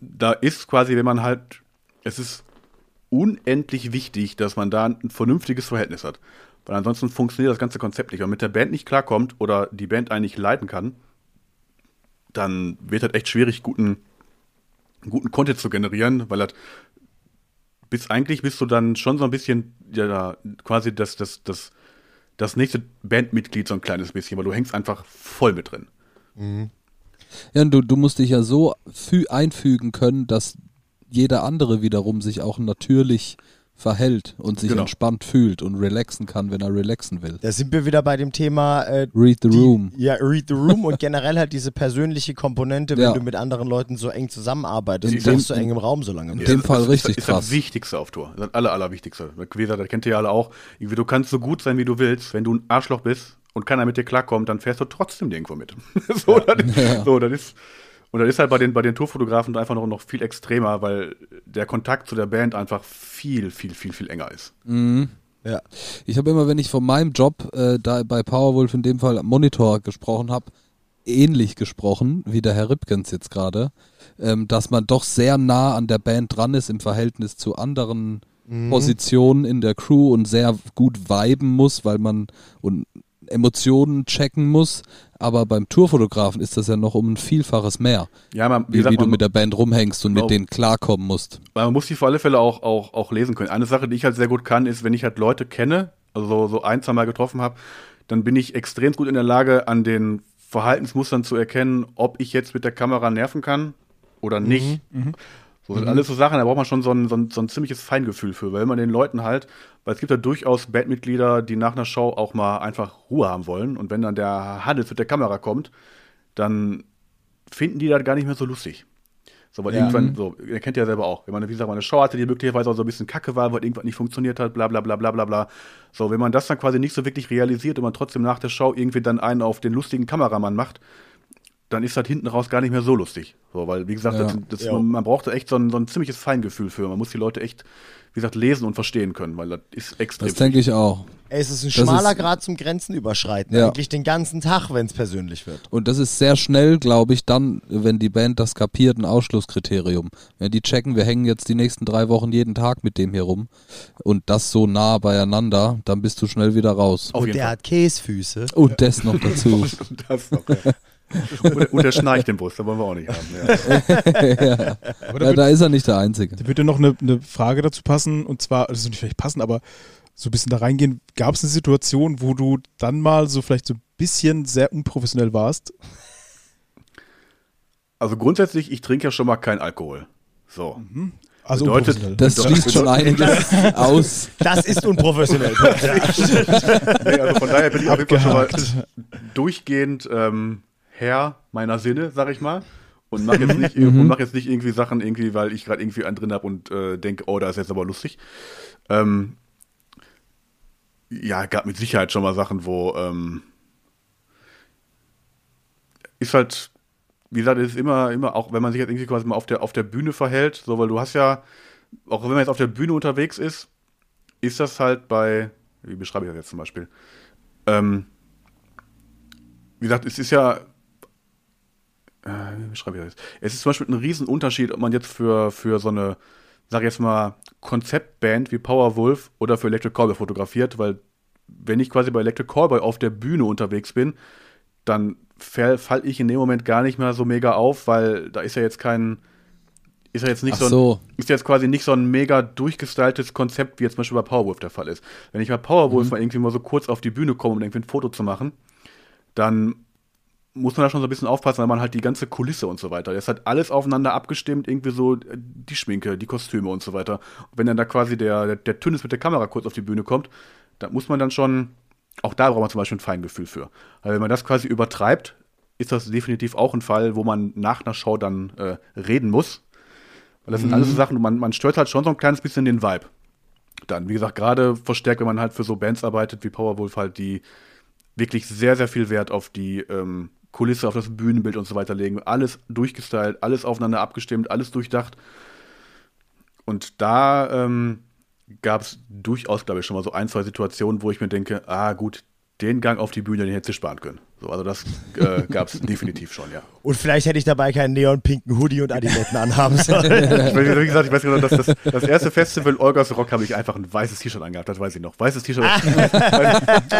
da ist quasi, wenn man halt, es ist unendlich wichtig, dass man da ein vernünftiges Verhältnis hat. Weil ansonsten funktioniert das ganze Konzept nicht. Wenn man mit der Band nicht klarkommt oder die Band eigentlich leiten kann, dann wird halt echt schwierig, guten, guten Content zu generieren, weil das bis eigentlich bist du dann schon so ein bisschen, ja, da, quasi das, das, das, das nächste Bandmitglied so ein kleines bisschen, weil du hängst einfach voll mit drin. Ja, und du, du musst dich ja so fü einfügen können, dass jeder andere wiederum sich auch natürlich verhält und sich Genau. entspannt fühlt und relaxen kann, wenn er relaxen will. Da sind wir wieder bei dem Thema äh, Read the die, room. Ja, read the room und generell halt diese persönliche Komponente, wenn Ja. du mit anderen Leuten so eng zusammenarbeitest In und dem- so eng im Raum so lange in bist. dem das Fall ist, richtig ist, ist krass. das Wichtigste auf Tour. Das aller, allerwichtigste. Wie gesagt, das kennt ihr ja alle auch. Irgendwie, Du kannst so gut sein, wie du willst. Wenn du ein Arschloch bist und keiner mit dir klarkommt, dann fährst du trotzdem nirgendwo mit. so, das, ist- so, das ist. Und das ist halt bei den, bei den Tourfotografen einfach noch, noch viel extremer, weil der Kontakt zu der Band einfach viel, viel, viel, viel enger ist. Ja. Ich habe immer, wenn ich von meinem Job äh, da bei Powerwolf in dem Fall am Monitor gesprochen habe, ähnlich gesprochen wie der Herr Ripkens jetzt gerade, ähm, dass man doch sehr nah an der Band dran ist im Verhältnis zu anderen Positionen in der Crew und sehr gut viben muss, weil man und Emotionen checken muss. Aber beim Tourfotografen ist das ja noch um ein Vielfaches mehr, Ja, man, wie wie, gesagt, wie du man, mit der Band rumhängst und Genau. mit denen klarkommen musst. weil man muss die auf alle Fälle auch, auch, auch lesen können. Eine Sache, die ich halt sehr gut kann, ist, wenn ich halt Leute kenne, also so, so ein, zwei Mal getroffen habe, dann bin ich extrem gut in der Lage, an den Verhaltensmustern zu erkennen, ob ich jetzt mit der Kamera nerven kann oder nicht. So sind alles so Sachen, da braucht man schon so ein, so, ein, so ein ziemliches Feingefühl für, weil man den Leuten halt, weil es gibt ja durchaus Bandmitglieder, die nach einer Show auch mal einfach Ruhe haben wollen und wenn dann der Hannes mit der Kamera kommt, dann finden die das gar nicht mehr so lustig. So, weil Ja. irgendwann, so, ihr kennt ja selber auch, wenn man, wie gesagt, mal eine Show hatte, die möglicherweise auch so ein bisschen kacke war, weil irgendwas nicht funktioniert hat, bla bla bla bla bla bla. So, wenn man das dann quasi nicht so wirklich realisiert und man trotzdem nach der Show irgendwie dann einen auf den lustigen Kameramann macht, dann ist das hinten raus gar nicht mehr so lustig. So, weil, wie gesagt, Ja. das, das, Ja. man, man braucht da echt so ein, so ein ziemliches Feingefühl für. Man muss die Leute echt, wie gesagt, lesen und verstehen können, weil das ist extrem. Das denke ich auch. Ey, es ist ein Das schmaler ist- Grad zum Grenzen überschreiten. Ja. Eigentlich den ganzen Tag, wenn es persönlich wird. Und das ist sehr schnell, glaube ich, dann, wenn die Band das kapiert, ein Ausschlusskriterium. Wenn die checken, wir hängen jetzt die nächsten drei Wochen jeden Tag mit dem hier rum und das so nah beieinander, dann bist du schnell wieder raus. Auf und der Fall. hat Käsefüße. Und das noch dazu. Das noch, ja. Und, und der schnarcht den Bus, da wollen wir auch nicht haben. Ja. Da, ja, wird, da ist er nicht der Einzige. da würde noch eine, eine Frage dazu passen, und zwar, also nicht vielleicht passen, aber so ein bisschen da reingehen. Gab es eine Situation, wo du dann mal so vielleicht so ein bisschen sehr unprofessionell warst? Also grundsätzlich, ich trinke ja schon mal keinen Alkohol. So. Also Bedeutet-. Das schließt schon einiges aus. Das ist unprofessionell. Nee, also von daher bin ich auf jeden Fall schon mal Abgehakt. durchgehend ähm, Herr meiner Sinne, sag ich mal. Und mache jetzt, nicht, und mach jetzt nicht irgendwie Sachen, irgendwie, weil ich gerade irgendwie einen drin habe und äh, denke, oh, da ist jetzt aber lustig. Ähm, ja, gab mit Sicherheit schon mal Sachen, wo ähm, ist halt, wie gesagt, ist immer, immer, auch wenn man sich jetzt irgendwie quasi mal auf der, auf der Bühne verhält, so, weil du hast ja, auch wenn man jetzt auf der Bühne unterwegs ist, ist das halt bei, wie beschreibe ich das jetzt zum Beispiel? Ähm, wie gesagt, es ist ja, äh, wie beschreibe ich das? Es ist zum Beispiel ein Riesenunterschied, ob man jetzt für, für so eine, sag ich jetzt mal, Konzeptband wie Powerwolf oder für Electric Callboy fotografiert, weil wenn ich quasi bei Electric Callboy auf der Bühne unterwegs bin, dann falle fall ich in dem Moment gar nicht mehr so mega auf, weil da ist ja jetzt kein, ist ja jetzt nicht so, ein, so. ist jetzt quasi nicht so ein mega durchgestyltes Konzept, wie jetzt zum Beispiel bei Powerwolf der Fall ist. Wenn ich bei Powerwolf mal irgendwie mal so kurz auf die Bühne komme, um irgendwie ein Foto zu machen, dann muss man da schon so ein bisschen aufpassen, weil man halt die ganze Kulisse und so weiter. Das halt alles aufeinander abgestimmt, irgendwie so äh, die Schminke, die Kostüme und so weiter. Und wenn dann da quasi der, der, der Tünnes mit der Kamera kurz auf die Bühne kommt, da muss man dann schon, auch da braucht man zum Beispiel ein Feingefühl für. Weil wenn man das quasi übertreibt, ist das definitiv auch ein Fall, wo man nach einer Show dann äh, reden muss. Weil das sind alles so Sachen, man, man stört halt schon so ein kleines bisschen den Vibe. Dann, wie gesagt, gerade verstärkt, wenn man halt für so Bands arbeitet wie Powerwolf halt, die wirklich sehr, sehr viel Wert auf die ähm, Kulisse, auf das Bühnenbild und so weiter legen. Alles durchgestylt, alles aufeinander abgestimmt, alles durchdacht. Und da ähm, gab es durchaus, glaube ich, schon mal so ein, zwei Situationen, wo ich mir denke, ah gut, den Gang auf die Bühne, den hätte ich sparen können. So, also das äh, gab es definitiv schon, ja. Und vielleicht hätte ich dabei keinen neonpinken Hoodie und Adiletten anhaben sollen. Ich weiß, wie gesagt, ich weiß genau, dass das, das erste Festival Olgas Rock habe ich einfach ein weißes T-Shirt angehabt, das weiß ich noch. Weißes T-Shirt.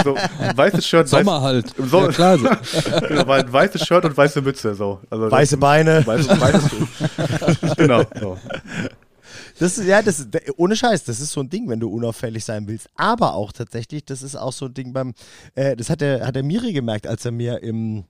so, ein weißes Shirt. Sommer halt. Im Sommer. Ja, klar. So. Weiß, genau, ein weißes Shirt und weiße Mütze. So. Also, Weiße Beine. Weißes, weißes, genau. So. Das ist, ja, das ist, ohne Scheiß, das ist so ein Ding, wenn du unauffällig sein willst. Aber auch tatsächlich, das ist auch so ein Ding beim, äh, das hat der, hat der Miri gemerkt, als er mir im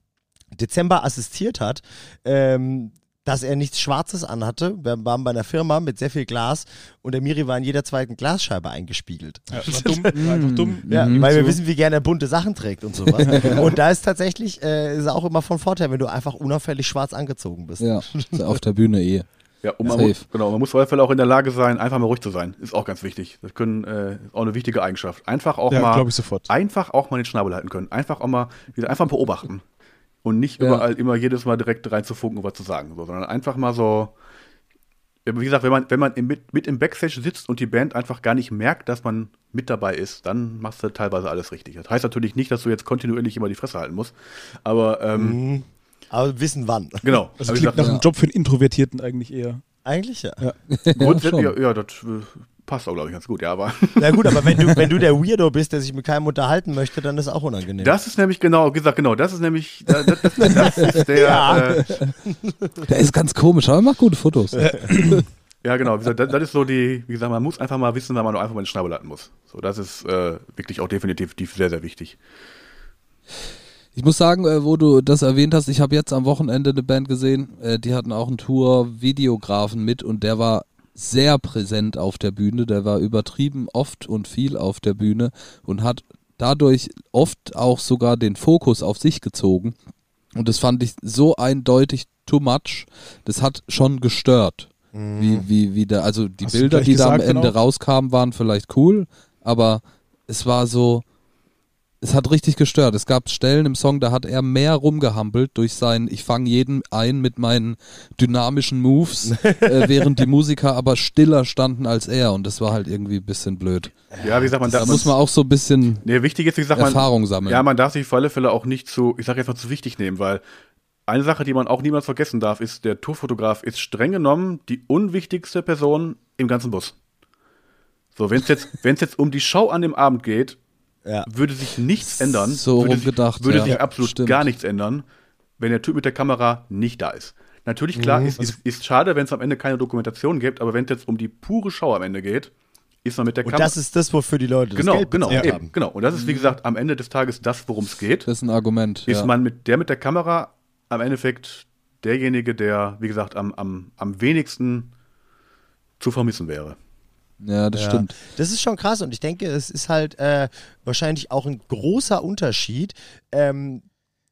Dezember assistiert hat, ähm, dass er nichts Schwarzes anhatte. Wir waren bei einer Firma mit sehr viel Glas und der Miri war in jeder zweiten Glasscheibe eingespiegelt. Ja, war dumm, war einfach dumm. Ja, Mhm, weil wir so. wissen, wie gerne er bunte Sachen trägt und sowas. und da ist tatsächlich, äh, ist auch immer von Vorteil, wenn du einfach unauffällig schwarz angezogen bist. Ja, ist auf der Bühne eh. Ja, und man muss, genau, man muss auf jeden Fall auch in der Lage sein, einfach mal ruhig zu sein. Ist auch ganz wichtig. Das können, äh, ist auch eine wichtige Eigenschaft. Einfach auch Ja, mal, einfach auch mal den Schnabel halten können. Einfach auch mal, wieder einfach beobachten. Und nicht Ja. überall immer jedes Mal direkt reinzufunken und was zu sagen, so, sondern einfach mal so, wie gesagt, wenn man, wenn man im, mit, mit im Backstage sitzt und die Band einfach gar nicht merkt, dass man mit dabei ist, dann machst du teilweise alles richtig. Das heißt natürlich nicht, dass du jetzt kontinuierlich immer die Fresse halten musst, aber ähm, Mhm. Aber wissen wann. genau. Also Aber wie klingt nach einem Job für einen Introvertierten eigentlich eher. Eigentlich ja. grundsätzlich, schon. ja, ja, das äh, passt auch, glaube ich, ganz gut, ja, aber Na gut, aber wenn du, wenn du der Weirdo bist, der sich mit keinem unterhalten möchte, dann ist auch unangenehm. Das ist nämlich genau, wie gesagt, genau, das ist nämlich, das, das, das ist der, Ja. äh, Der ist ganz komisch, aber er macht gute Fotos. ja genau, wie gesagt, das, das ist so die, wie gesagt, man muss einfach mal wissen, wann man auch einfach mal den Schnabel halten muss. So, das ist äh, wirklich auch definitiv sehr, sehr wichtig. Ich muss sagen, äh, wo du das erwähnt hast, ich habe jetzt am Wochenende eine Band gesehen, äh, die hatten auch einen Tour-Videografen mit und der war sehr präsent auf der Bühne, der war übertrieben oft und viel auf der Bühne und hat dadurch oft auch sogar den Fokus auf sich gezogen. Und das fand ich so eindeutig too much. Das hat schon gestört. Wie, wie, wie der, also die Hast Bilder, die da am Ende auch? rauskamen, waren vielleicht cool, aber es war so, es hat richtig gestört. Es gab Stellen im Song, da hat er mehr rumgehampelt durch sein, ich fange jeden ein mit meinen dynamischen Moves, äh, während die Musiker aber stiller standen als er und das war halt irgendwie ein bisschen blöd. Ja, wie gesagt, man Da darf, muss man auch so ein bisschen nee, wichtig ist, wie gesagt, man, Erfahrung sammeln. ja, man darf sich auf alle Fälle auch nicht zu, ich sage jetzt mal zu wichtig nehmen, weil eine Sache, die man auch niemals vergessen darf, ist, der Tourfotograf ist streng genommen die unwichtigste Person im ganzen Bus. So, wenn es jetzt, wenn's jetzt um die Show an dem Abend geht, Ja. würde sich nichts ändern. So würde sich, rumgedacht, Würde ja. sich absolut stimmt. gar nichts ändern, wenn der Typ mit der Kamera nicht da ist. Natürlich, klar, Mhm. ist, ist, ist schade, wenn es am Ende keine Dokumentation gibt, aber wenn es jetzt um die pure Show am Ende geht, ist man mit der Und Kamera. das ist das, wofür die Leute das genau, Geld genau, eben, haben. genau. Und das ist, wie gesagt, am Ende des Tages das, worum es geht. das ist ein Argument. Ist ja. man mit der mit der Kamera am Endeffekt derjenige, der, wie gesagt, am, am, am wenigsten zu vermissen wäre. Ja, das Ja. stimmt. Das ist schon krass und ich denke, es ist halt äh, wahrscheinlich auch ein großer Unterschied. Ähm,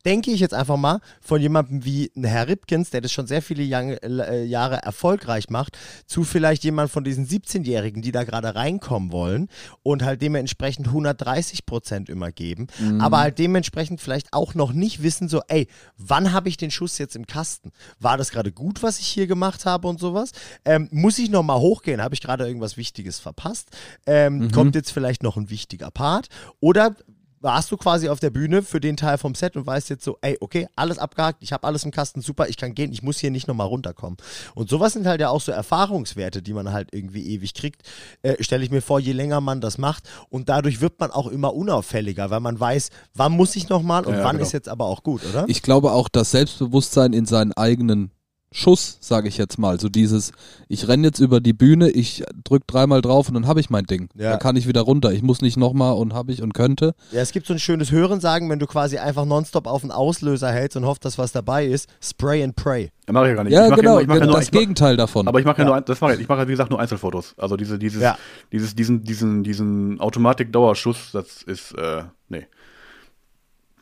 denke ich jetzt einfach mal, von jemandem wie Herr Ripkins, der das schon sehr viele äh, Jahre erfolgreich macht, zu vielleicht jemand von diesen 17-Jährigen, die da gerade reinkommen wollen und halt dementsprechend 130 Prozent immer geben, aber halt dementsprechend vielleicht auch noch nicht wissen, so, ey, wann habe ich den Schuss jetzt im Kasten? War das gerade gut, was ich hier gemacht habe und sowas? Ähm, muss ich nochmal hochgehen? Habe ich gerade irgendwas Wichtiges verpasst? Ähm, Kommt jetzt vielleicht noch ein wichtiger Part? Oder warst du quasi auf der Bühne für den Teil vom Set und weißt jetzt so, ey, okay, alles abgehakt, ich habe alles im Kasten, super, ich kann gehen, ich muss hier nicht nochmal runterkommen. Und sowas sind halt ja auch so Erfahrungswerte, die man halt irgendwie ewig kriegt, äh, stelle ich mir vor, je länger man das macht und dadurch wird man auch immer unauffälliger, weil man weiß, wann muss ich nochmal und Ja, wann genau. ist jetzt aber auch gut, oder? Ich glaube auch, das Selbstbewusstsein in seinen eigenen Schuss, sage ich jetzt mal, so dieses, ich renne jetzt über die Bühne, ich drück dreimal drauf und dann habe ich mein Ding. Ja. Da kann ich wieder runter. Ich muss nicht nochmal und habe ich und könnte. Ja, es gibt so ein schönes Hörensagen, wenn du quasi einfach nonstop auf den Auslöser hältst und hoffst, dass was dabei ist, Spray and Pray. Ja, mache ich gar nicht. Ja, ich mach genau, ja, ich mach ja genau nur, das ich mach, Gegenteil davon. Aber ich mache ja, Ja. nur, das mache ich, ich mache wie gesagt nur Einzelfotos. Also diese, dieses, Ja. dieses, diesen, diesen, diesen Automatik-Dauerschuss, das ist, äh, nee.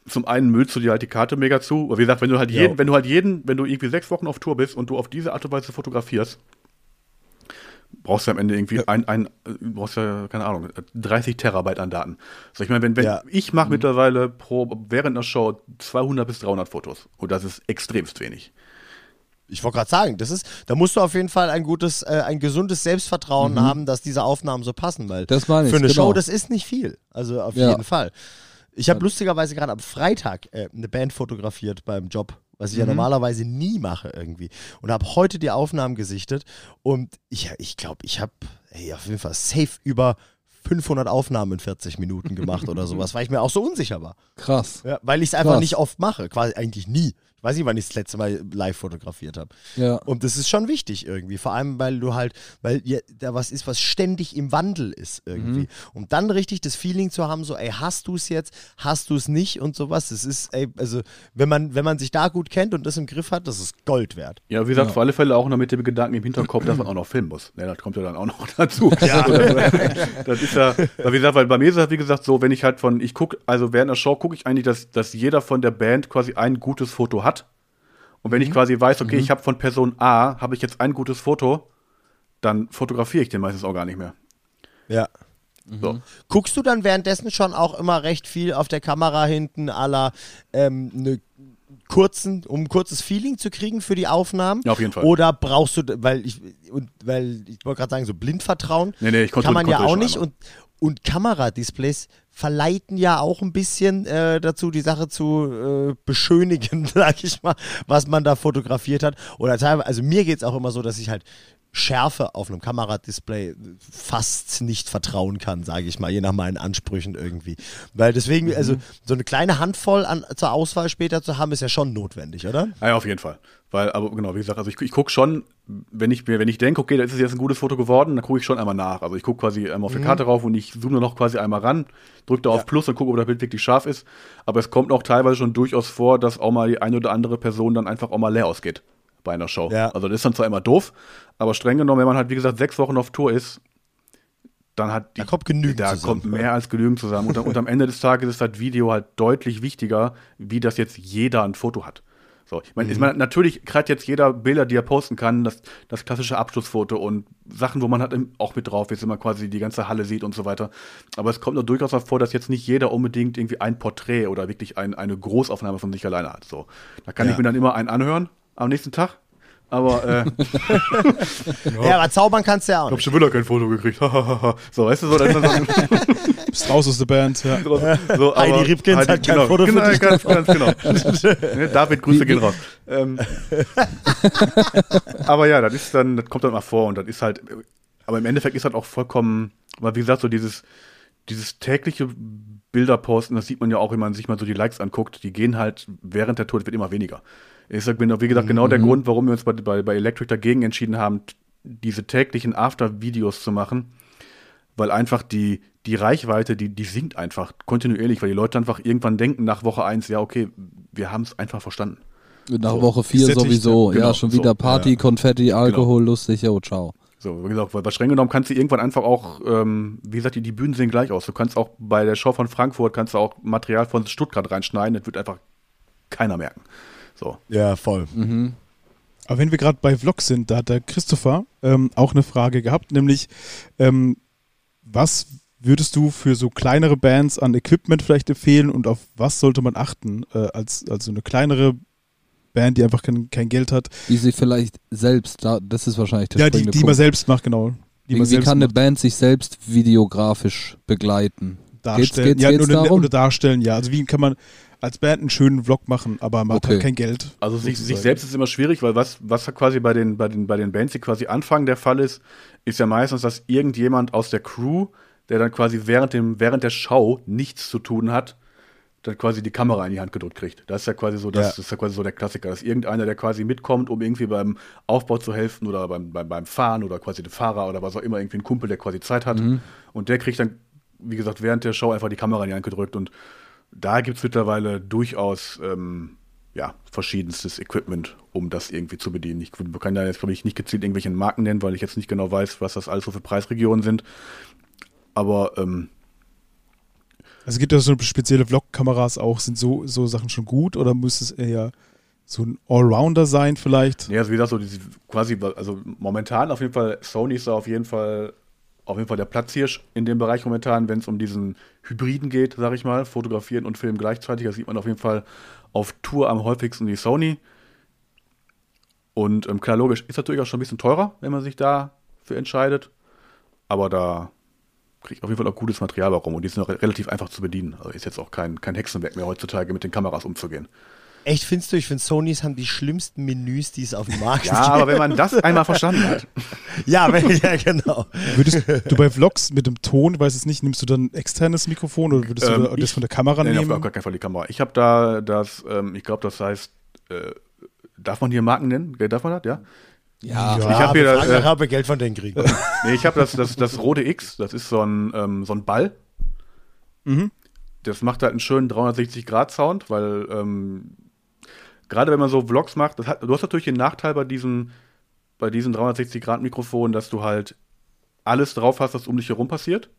Zum einen müllst du dir halt die Karte mega zu. Aber wie gesagt, wenn du halt jeden, wenn du halt jeden, wenn du irgendwie sechs Wochen auf Tour bist und du auf diese Art und Weise fotografierst, brauchst du am Ende irgendwie ein, ein, äh, brauchst ja, keine Ahnung, 30 Terabyte an Daten. So, ich meine, wenn, wenn Ja. ich mache mittlerweile pro, während der Show 200 bis 300 Fotos. Und das ist extremst wenig. Ich wollte gerade sagen, das ist, da musst du auf jeden Fall ein gutes, äh, ein gesundes Selbstvertrauen haben, dass diese Aufnahmen so passen, weil Mhm. Das meine ich, für eine genau. Show, das ist nicht viel. Also auf Ja. jeden Fall. Ich habe lustigerweise gerade am Freitag äh, eine Band fotografiert beim Job, was ich Mhm. ja normalerweise nie mache irgendwie. Und habe heute die Aufnahmen gesichtet und ich, ich glaube, ich habe auf jeden Fall safe über 500 Aufnahmen in 40 Minuten gemacht oder sowas, weil ich mir auch so unsicher war. Krass. Ja, weil ich es einfach Krass. nicht oft mache, quasi eigentlich nie. Ich weiß nicht, wann ich das letzte Mal live fotografiert habe. Ja. Und das ist schon wichtig irgendwie. Vor allem, weil du halt, weil ja, da was ist, was ständig im Wandel ist irgendwie. Mhm. Und dann richtig das Feeling zu haben, so, ey, hast du es jetzt, hast du es nicht und sowas. Das ist, ey, also, wenn man, wenn man sich da gut kennt und das im Griff hat, das ist Gold wert. Ja, wie gesagt, Ja. für alle Fälle auch noch mit dem Gedanken im Hinterkopf, dass man auch noch filmen muss. Ja, das kommt ja dann auch noch dazu. Ja. das ist ja, weil wie gesagt, weil bei mir ist es halt, wie gesagt, so, wenn ich halt von, ich gucke, also während der Show gucke ich eigentlich, dass, dass jeder von der Band quasi ein gutes Foto hat. Und wenn ich quasi weiß, okay, ich habe von Person A, habe ich jetzt ein gutes Foto, dann fotografiere ich den meistens auch gar nicht mehr. Ja. So. Guckst du dann währenddessen schon auch immer recht viel auf der Kamera hinten aller ähm, ne kurzen, um ein kurzes Feeling zu kriegen für die Aufnahmen? Ja, auf jeden Fall. Oder brauchst du, weil ich, und, weil ich wollte gerade sagen, so Blindvertrauen Nee, nee, ich kann kontrolliere- man ja auch nicht und, und Kameradisplays verleiten ja auch ein bisschen äh, dazu, die Sache zu äh, beschönigen, sag ich mal, was man da fotografiert hat. Oder teilweise, also mir geht es auch immer so, dass ich halt Schärfe auf einem Kameradisplay fast nicht vertrauen kann, sage ich mal, je nach meinen Ansprüchen irgendwie. Weil deswegen, also so eine kleine Handvoll an, zur Auswahl später zu haben, ist ja schon notwendig, oder? Ja, auf jeden Fall. Weil, aber genau, wie gesagt, also ich, ich gucke schon, wenn ich mir, wenn ich denke, okay, da ist es jetzt ein gutes Foto geworden, dann gucke ich schon einmal nach. Also ich gucke quasi einmal auf die Karte rauf und ich zoome noch quasi einmal ran, drücke da auf Ja. Plus und gucke, ob das Bild wirklich scharf ist. Aber es kommt auch teilweise schon durchaus vor, dass auch mal die eine oder andere Person dann einfach auch mal leer ausgeht bei einer Show. Ja. Also das ist dann zwar immer doof, aber streng genommen, wenn man halt, wie gesagt, sechs Wochen auf Tour ist, dann hat die, Da kommt genügend da zusammen. kommt mehr als genügend zusammen. Und, und am Ende des Tages ist das Video halt deutlich wichtiger, wie das jetzt jeder ein Foto hat. So, ich meine, meine, natürlich kriegt jetzt jeder Bilder, die er posten kann, das, das klassische Abschlussfoto und Sachen, wo man halt auch mit drauf ist, wenn man quasi die ganze Halle sieht und so weiter. Aber es kommt nur durchaus auch vor, dass jetzt nicht jeder unbedingt irgendwie ein Porträt oder wirklich ein, eine Großaufnahme von sich alleine hat. So, da kann Ja. ich mir dann immer einen anhören am nächsten Tag. Aber äh, Ja, aber zaubern kannst du ja auch ich hab schon wieder kein Foto gekriegt. so, weißt du, so, dann, dann, Bist raus aus der Band. Ja. so, so, Heidi aber- Ripkins hat kein genau, Foto für genau, dich Ganz, ganz genau. Ne, David, Grüße gehen raus. Ähm, aber ja, das ist dann, das kommt dann mal vor und das ist halt, aber im Endeffekt ist das auch vollkommen, weil wie gesagt, so dieses, dieses tägliche Bilder posten, das sieht man ja auch, wenn man sich mal so die Likes anguckt, die gehen halt während der Tour, das wird immer weniger. Ich sag, bin, wie gesagt, genau der Grund, warum wir uns bei, bei, bei Electric dagegen entschieden haben, diese täglichen After-Videos zu machen, weil einfach die, die Reichweite, die, die sinkt einfach kontinuierlich, weil die Leute einfach irgendwann denken nach Woche 1, ja, okay, wir haben es einfach verstanden. Nach So, Woche 4 gesättigt, sowieso. ja. ja, Genau, schon so, wieder Party, Konfetti, Alkohol, lustig, yo, ciao. So, wie gesagt, weil bei streng genommen kannst du irgendwann einfach auch, ähm, wie gesagt, die, die Bühnen sehen gleich aus. Du kannst auch bei der Show von Frankfurt kannst du auch Material von Stuttgart reinschneiden, das wird einfach keiner merken. So. Ja, voll. Aber wenn wir gerade bei Vlogs sind, da hat der Christopher ähm, auch eine Frage gehabt, nämlich ähm, was würdest du für so kleinere Bands an Equipment vielleicht empfehlen und auf was sollte man achten äh, als also eine kleinere Band, die einfach kein, kein Geld hat, Die sie vielleicht selbst, da, das ist wahrscheinlich der ja, die, die man selbst macht, genau. Die Wie, kann eine macht, Band sich selbst videografisch begleiten? darstellen. geht's- ja, geht's oder, oder darstellen, ja. Also wie kann man als Band einen schönen Vlog machen, aber man hat Okay. halt kein Geld. Also sich, sich selbst ist immer schwierig, weil was, was quasi bei den, bei, den, bei den Bands, die quasi anfangen, der Fall ist, ist ja meistens, dass irgendjemand aus der Crew, der dann quasi während, dem, während der Show nichts zu tun hat, dann quasi die Kamera in die Hand gedrückt kriegt. Das ist ja quasi so, das, Ja. das ist ja quasi so der Klassiker, dass irgendeiner, der quasi mitkommt, um irgendwie beim Aufbau zu helfen oder beim, beim, beim Fahren oder quasi der Fahrer oder was auch immer, irgendwie ein Kumpel, der quasi Zeit hat. Und der kriegt dann, wie gesagt, während der Show einfach die Kamera in die Hand gedrückt und da gibt es mittlerweile durchaus ähm, ja, verschiedenstes Equipment, um das irgendwie zu bedienen. Ich kann da jetzt, glaube ich, nicht gezielt irgendwelche Marken nennen, weil ich jetzt nicht genau weiß, was das alles so für Preisregionen sind. Aber ähm, Also es gibt ja so spezielle Vlog-Kameras auch, sind so, so Sachen schon gut oder muss es eher so ein Allrounder sein vielleicht? nee, also wie gesagt, so diese quasi, also momentan auf jeden Fall, Sony ist da auf jeden Fall auf jeden Fall der Platzhirsch in dem Bereich momentan, wenn es um diesen Hybriden geht, sage ich mal, fotografieren und filmen gleichzeitig. Da sieht man auf jeden Fall auf Tour am häufigsten die Sony. Und ähm, klar, logisch, ist natürlich auch schon ein bisschen teurer, wenn man sich dafür entscheidet. Aber da kriegt auf jeden Fall auch gutes Material warum und die sind auch re- relativ einfach zu bedienen. Also ist jetzt auch kein, kein Hexenwerk mehr heutzutage mit den Kameras umzugehen. Echt, findest du? Ich finde, Sonys haben die schlimmsten Menüs, die es auf dem Markt Ja, aber wenn man das einmal verstanden hat. Ja, wenn, ja, genau. Würdest du bei Vlogs mit dem Ton, weiß es nicht, nimmst du dann ein externes Mikrofon oder würdest Ähm, du das ich- von der Kamera Nee, auf nehmen? gar keinen Fall die Kamera. Ich habe da das, ähm, ich glaube, das heißt, äh, darf man hier Marken nennen? Darf man das, ja? Ja, Ja. ich habe hier, das, äh, wir Geld von denen kriegen. nee, ich habe das, das, das rote X, das ist so ein, ähm, so ein Ball. Mhm. Das macht halt einen schönen 360-Grad-Sound, weil ähm, gerade wenn man so Vlogs macht, das hat, du hast natürlich den Nachteil bei diesen, bei diesen 360-Grad-Mikrofonen, dass du halt alles drauf hast, was um dich herum passiert.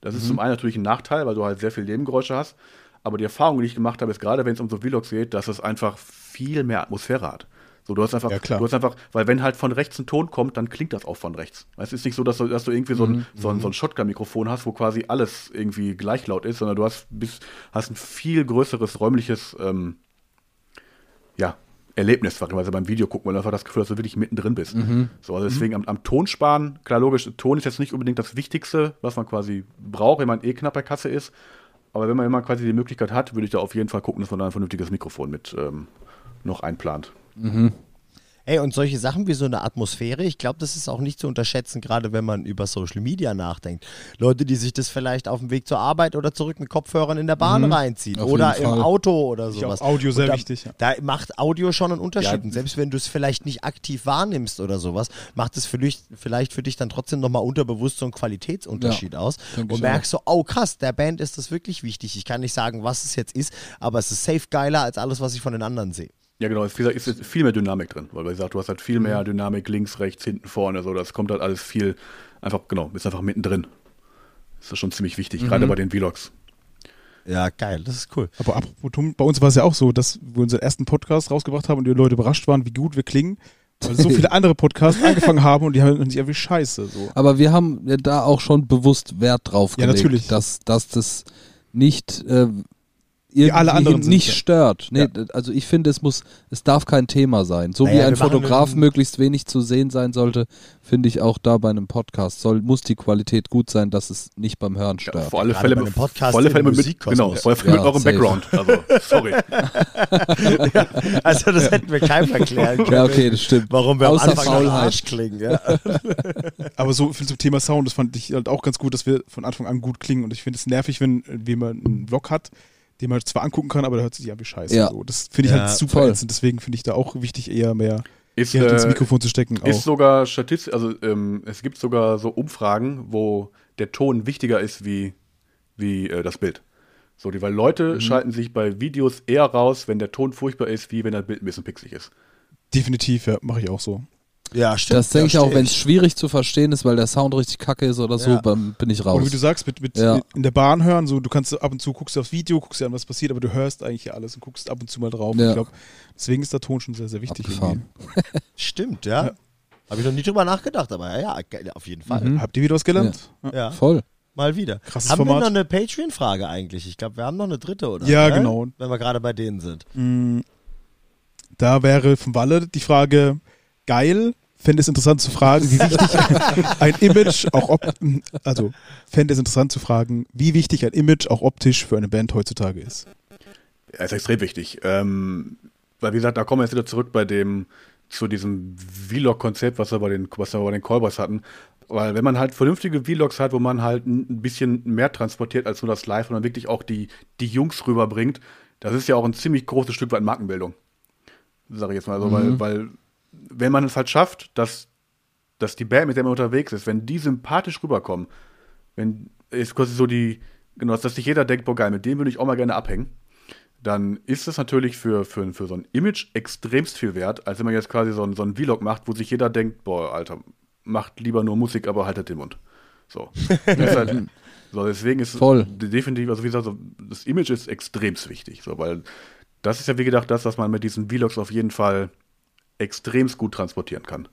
Das ist zum einen natürlich ein Nachteil, weil du halt sehr viel Nebengeräusche hast. Aber die Erfahrung, die ich gemacht habe, ist gerade, wenn es um so Vlogs geht, dass es einfach viel mehr Atmosphäre hat. So, du hast einfach, Ja, klar. du hast einfach, weil wenn halt von rechts ein Ton kommt, dann klingt das auch von rechts. Es ist nicht so, dass du, dass du irgendwie so ein, so ein, so ein Shotgun-Mikrofon hast, wo quasi alles irgendwie gleich laut ist, sondern du hast, bist, hast ein viel größeres räumliches ähm, ja, Erlebnis, weil beim Video gucken, du einfach das Gefühl, dass du wirklich mittendrin bist. So, also deswegen am, am Ton sparen, klar, logisch, Ton ist jetzt nicht unbedingt das Wichtigste, was man quasi braucht, wenn man eh knapp bei Kasse ist. Aber wenn man immer quasi die Möglichkeit hat, würde ich da auf jeden Fall gucken, dass man da ein vernünftiges Mikrofon mit ähm, noch einplant. Ey, und solche Sachen wie so eine Atmosphäre, ich glaube, das ist auch nicht zu unterschätzen, gerade wenn man über Social Media nachdenkt. Leute, die sich das vielleicht auf dem Weg zur Arbeit oder zurück mit Kopfhörern in der Bahn reinziehen Auf oder im Fall. Auto oder Ich sowas. auch Audio sehr da, wichtig, ja. Da macht Audio schon einen Unterschied. Ja. Und selbst wenn du es vielleicht nicht aktiv wahrnimmst oder sowas, macht es für dich, vielleicht für dich dann trotzdem nochmal unterbewusst so einen Qualitätsunterschied aus. denke Und ich merkst so, oh krass, der Band ist das wirklich wichtig. Ich kann nicht sagen, was es jetzt ist, aber es ist safe geiler als alles, was ich von den anderen sehe. Ja, genau, es ist, wie ist viel mehr Dynamik drin, weil wie gesagt, du hast halt viel Mhm. mehr Dynamik links, rechts, hinten, vorne, so, das kommt halt alles viel, einfach, genau, bist einfach mittendrin. Das ist schon ziemlich wichtig, Mhm. gerade bei den Vlogs. Ja, geil, das ist cool. Aber apropos bei uns war es ja auch so, dass wir unseren ersten Podcast rausgebracht haben und die Leute überrascht waren, wie gut wir klingen. Weil so viele andere Podcasts angefangen haben und die haben sich irgendwie scheiße. So. Aber wir haben ja da auch schon bewusst Wert drauf Ja, gelegt, natürlich. dass, dass das nicht äh, irgendwie alle anderen nicht ja. stört. Nee, Also ich finde, es muss, es darf kein Thema sein. So Naja, wie ein Fotograf möglichst wenig zu sehen sein sollte, finde ich auch da bei einem Podcast soll, muss die Qualität gut sein, dass es nicht beim Hören Ja, stört. vor alle Fälle, bei einem Podcast vor alle Fälle mit, Musikkosmos. genau, vor allem mit Ja, eurem safe. Background. Also, sorry. ja, also das hätten wir keinem erklären können. Ja, okay, das stimmt. Warum wir am Außer Anfang nach Faulheit. Arsch klingen. Ja. Aber so viel zum Thema Sound, das fand ich halt auch ganz gut, dass wir von Anfang an gut klingen. Und ich finde es nervig, wenn jemand einen Vlog hat, den man zwar angucken kann, aber der hört sich an wie scheiße. Ja. So. Das finde ich Ja, halt super ätzend. Deswegen finde ich da auch wichtig, eher mehr Ist, ins äh, Mikrofon zu stecken. Ist Auch. sogar statistisch, also ähm, es gibt sogar so Umfragen, wo der Ton wichtiger ist wie, wie äh, das Bild. So, die, weil Leute Mhm. schalten sich bei Videos eher raus, wenn der Ton furchtbar ist, wie wenn das Bild ein bisschen pixelig ist. Definitiv, ja, mache ich auch so. Ja, stimmt. Das denke ich auch, wenn es schwierig zu verstehen ist, weil der Sound richtig kacke ist oder so, Ja. dann bin ich Und raus. wie du sagst, mit, mit Ja. in der Bahn hören, so du kannst ab und zu guckst du aufs Video, guckst dir an, was passiert, aber du hörst eigentlich ja alles und guckst ab und zu mal drauf. Ja. Ich glaube, deswegen ist der Ton schon sehr, sehr wichtig. Stimmt, ja. Ja. Habe ich noch nie drüber nachgedacht, aber ja, ja, auf jeden Fall. Mhm. Habt ihr wieder was gelernt? Ja, Ja, Voll. mal wieder. Krasses haben wir Format. noch eine Patreon-Frage eigentlich? Ich glaube, wir haben noch eine dritte, oder? Ja, Ne? genau. Wenn wir gerade bei denen sind. Mm, Da wäre von Walle die Frage, geil, fände es interessant zu fragen, wie wichtig ein Image auch op also fände es interessant zu fragen, wie wichtig ein Image auch optisch für eine Band heutzutage ist. Ja, ist extrem wichtig. Ähm, weil, wie gesagt, da kommen wir jetzt wieder zurück bei dem, zu diesem Vlog-Konzept, was wir bei den, was wir bei den Callboys hatten. Weil, wenn man halt vernünftige Vlogs hat, wo man halt ein bisschen mehr transportiert als nur das Live und dann wirklich auch die, die Jungs rüberbringt, das ist ja auch ein ziemlich großes Stück weit Markenbildung. Sag ich jetzt mal so, weil, weil, wenn man es halt schafft, dass, dass die Band, mit der man unterwegs ist, wenn die sympathisch rüberkommen, wenn ist quasi so die, genau, dass sich jeder denkt, boah geil, mit dem würde ich auch mal gerne abhängen, dann ist das natürlich für, für, für so ein Image extremst viel wert, als wenn man jetzt quasi so ein, so ein Vlog macht, wo sich jeder denkt, boah, Alter, macht lieber nur Musik, aber haltet den Mund. So. Das ist halt, so deswegen ist Voll. definitiv, also wie gesagt, so, das Image ist extremst wichtig, so, weil das ist ja wie gedacht das, was man mit diesen Vlogs auf jeden Fall extremst gut transportieren kann.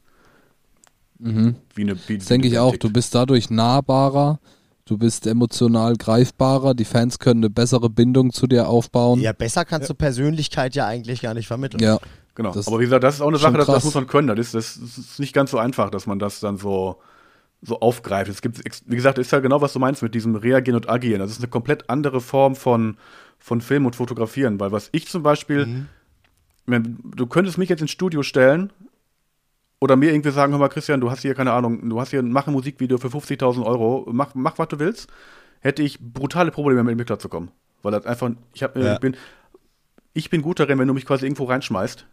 Mhm. Wie eine, wie, Das denke ich auch. Du bist dadurch nahbarer, du bist emotional greifbarer, die Fans können eine bessere Bindung zu dir aufbauen. Ja, besser kannst du Persönlichkeit ja eigentlich gar nicht vermitteln. Ja. Genau, Das aber wie gesagt, das ist auch eine Sache, das, das muss man können. Das ist, das ist nicht ganz so einfach, dass man das dann so, so aufgreift. Es gibt, wie gesagt, ist ja genau, was du meinst mit diesem Reagieren und Agieren. Das ist eine komplett andere Form von, von Film und Fotografieren. Weil was ich zum Beispiel, mein, du könntest mich jetzt ins Studio stellen oder mir irgendwie sagen, hör mal Christian, du hast hier, keine Ahnung, du hast hier, mach ein Musikvideo für 50.000 Euro, mach, mach, was du willst, hätte ich brutale Probleme mit dem Entwickler zu kommen. Weil das einfach, ich, hab, Ja. ich, bin, ich bin gut darin, wenn du mich quasi irgendwo reinschmeißt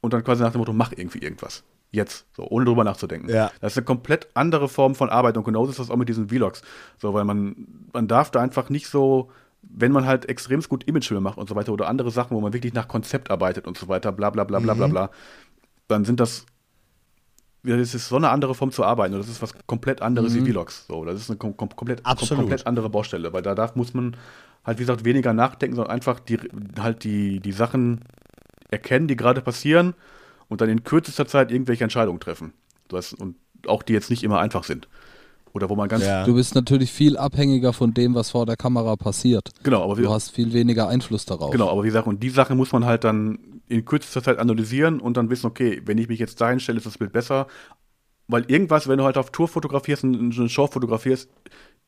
und dann quasi nach dem Motto, mach irgendwie irgendwas. Jetzt, so, ohne drüber nachzudenken. Ja. Das ist eine komplett andere Form von Arbeit und genauso ist das auch mit diesen Vlogs. So, weil man, man darf da einfach nicht so, wenn man halt extremst gut Imagefilme macht und so weiter oder andere Sachen, wo man wirklich nach Konzept arbeitet und so weiter, bla bla bla bla bla bla, dann sind das, ja, das ist so eine andere Form zu arbeiten und das ist was komplett anderes wie Vlogs. So, das ist eine kom kom komplett, kom komplett andere Baustelle, weil da darf, muss man halt, wie gesagt, weniger nachdenken, sondern einfach die, halt die, die Sachen erkennen, die gerade passieren und dann in kürzester Zeit irgendwelche Entscheidungen treffen. Du hast, und auch die jetzt nicht immer einfach sind. Oder wo man ganz, Ja. Du bist natürlich viel abhängiger von dem, was vor der Kamera passiert. genau, aber wie, Du hast viel weniger Einfluss darauf. genau, aber wie gesagt, und die Sachen muss man halt dann in kürzester Zeit analysieren und dann wissen, okay, wenn ich mich jetzt dahin stelle, ist das Bild besser. Weil irgendwas, wenn du halt auf Tour fotografierst und eine Show fotografierst,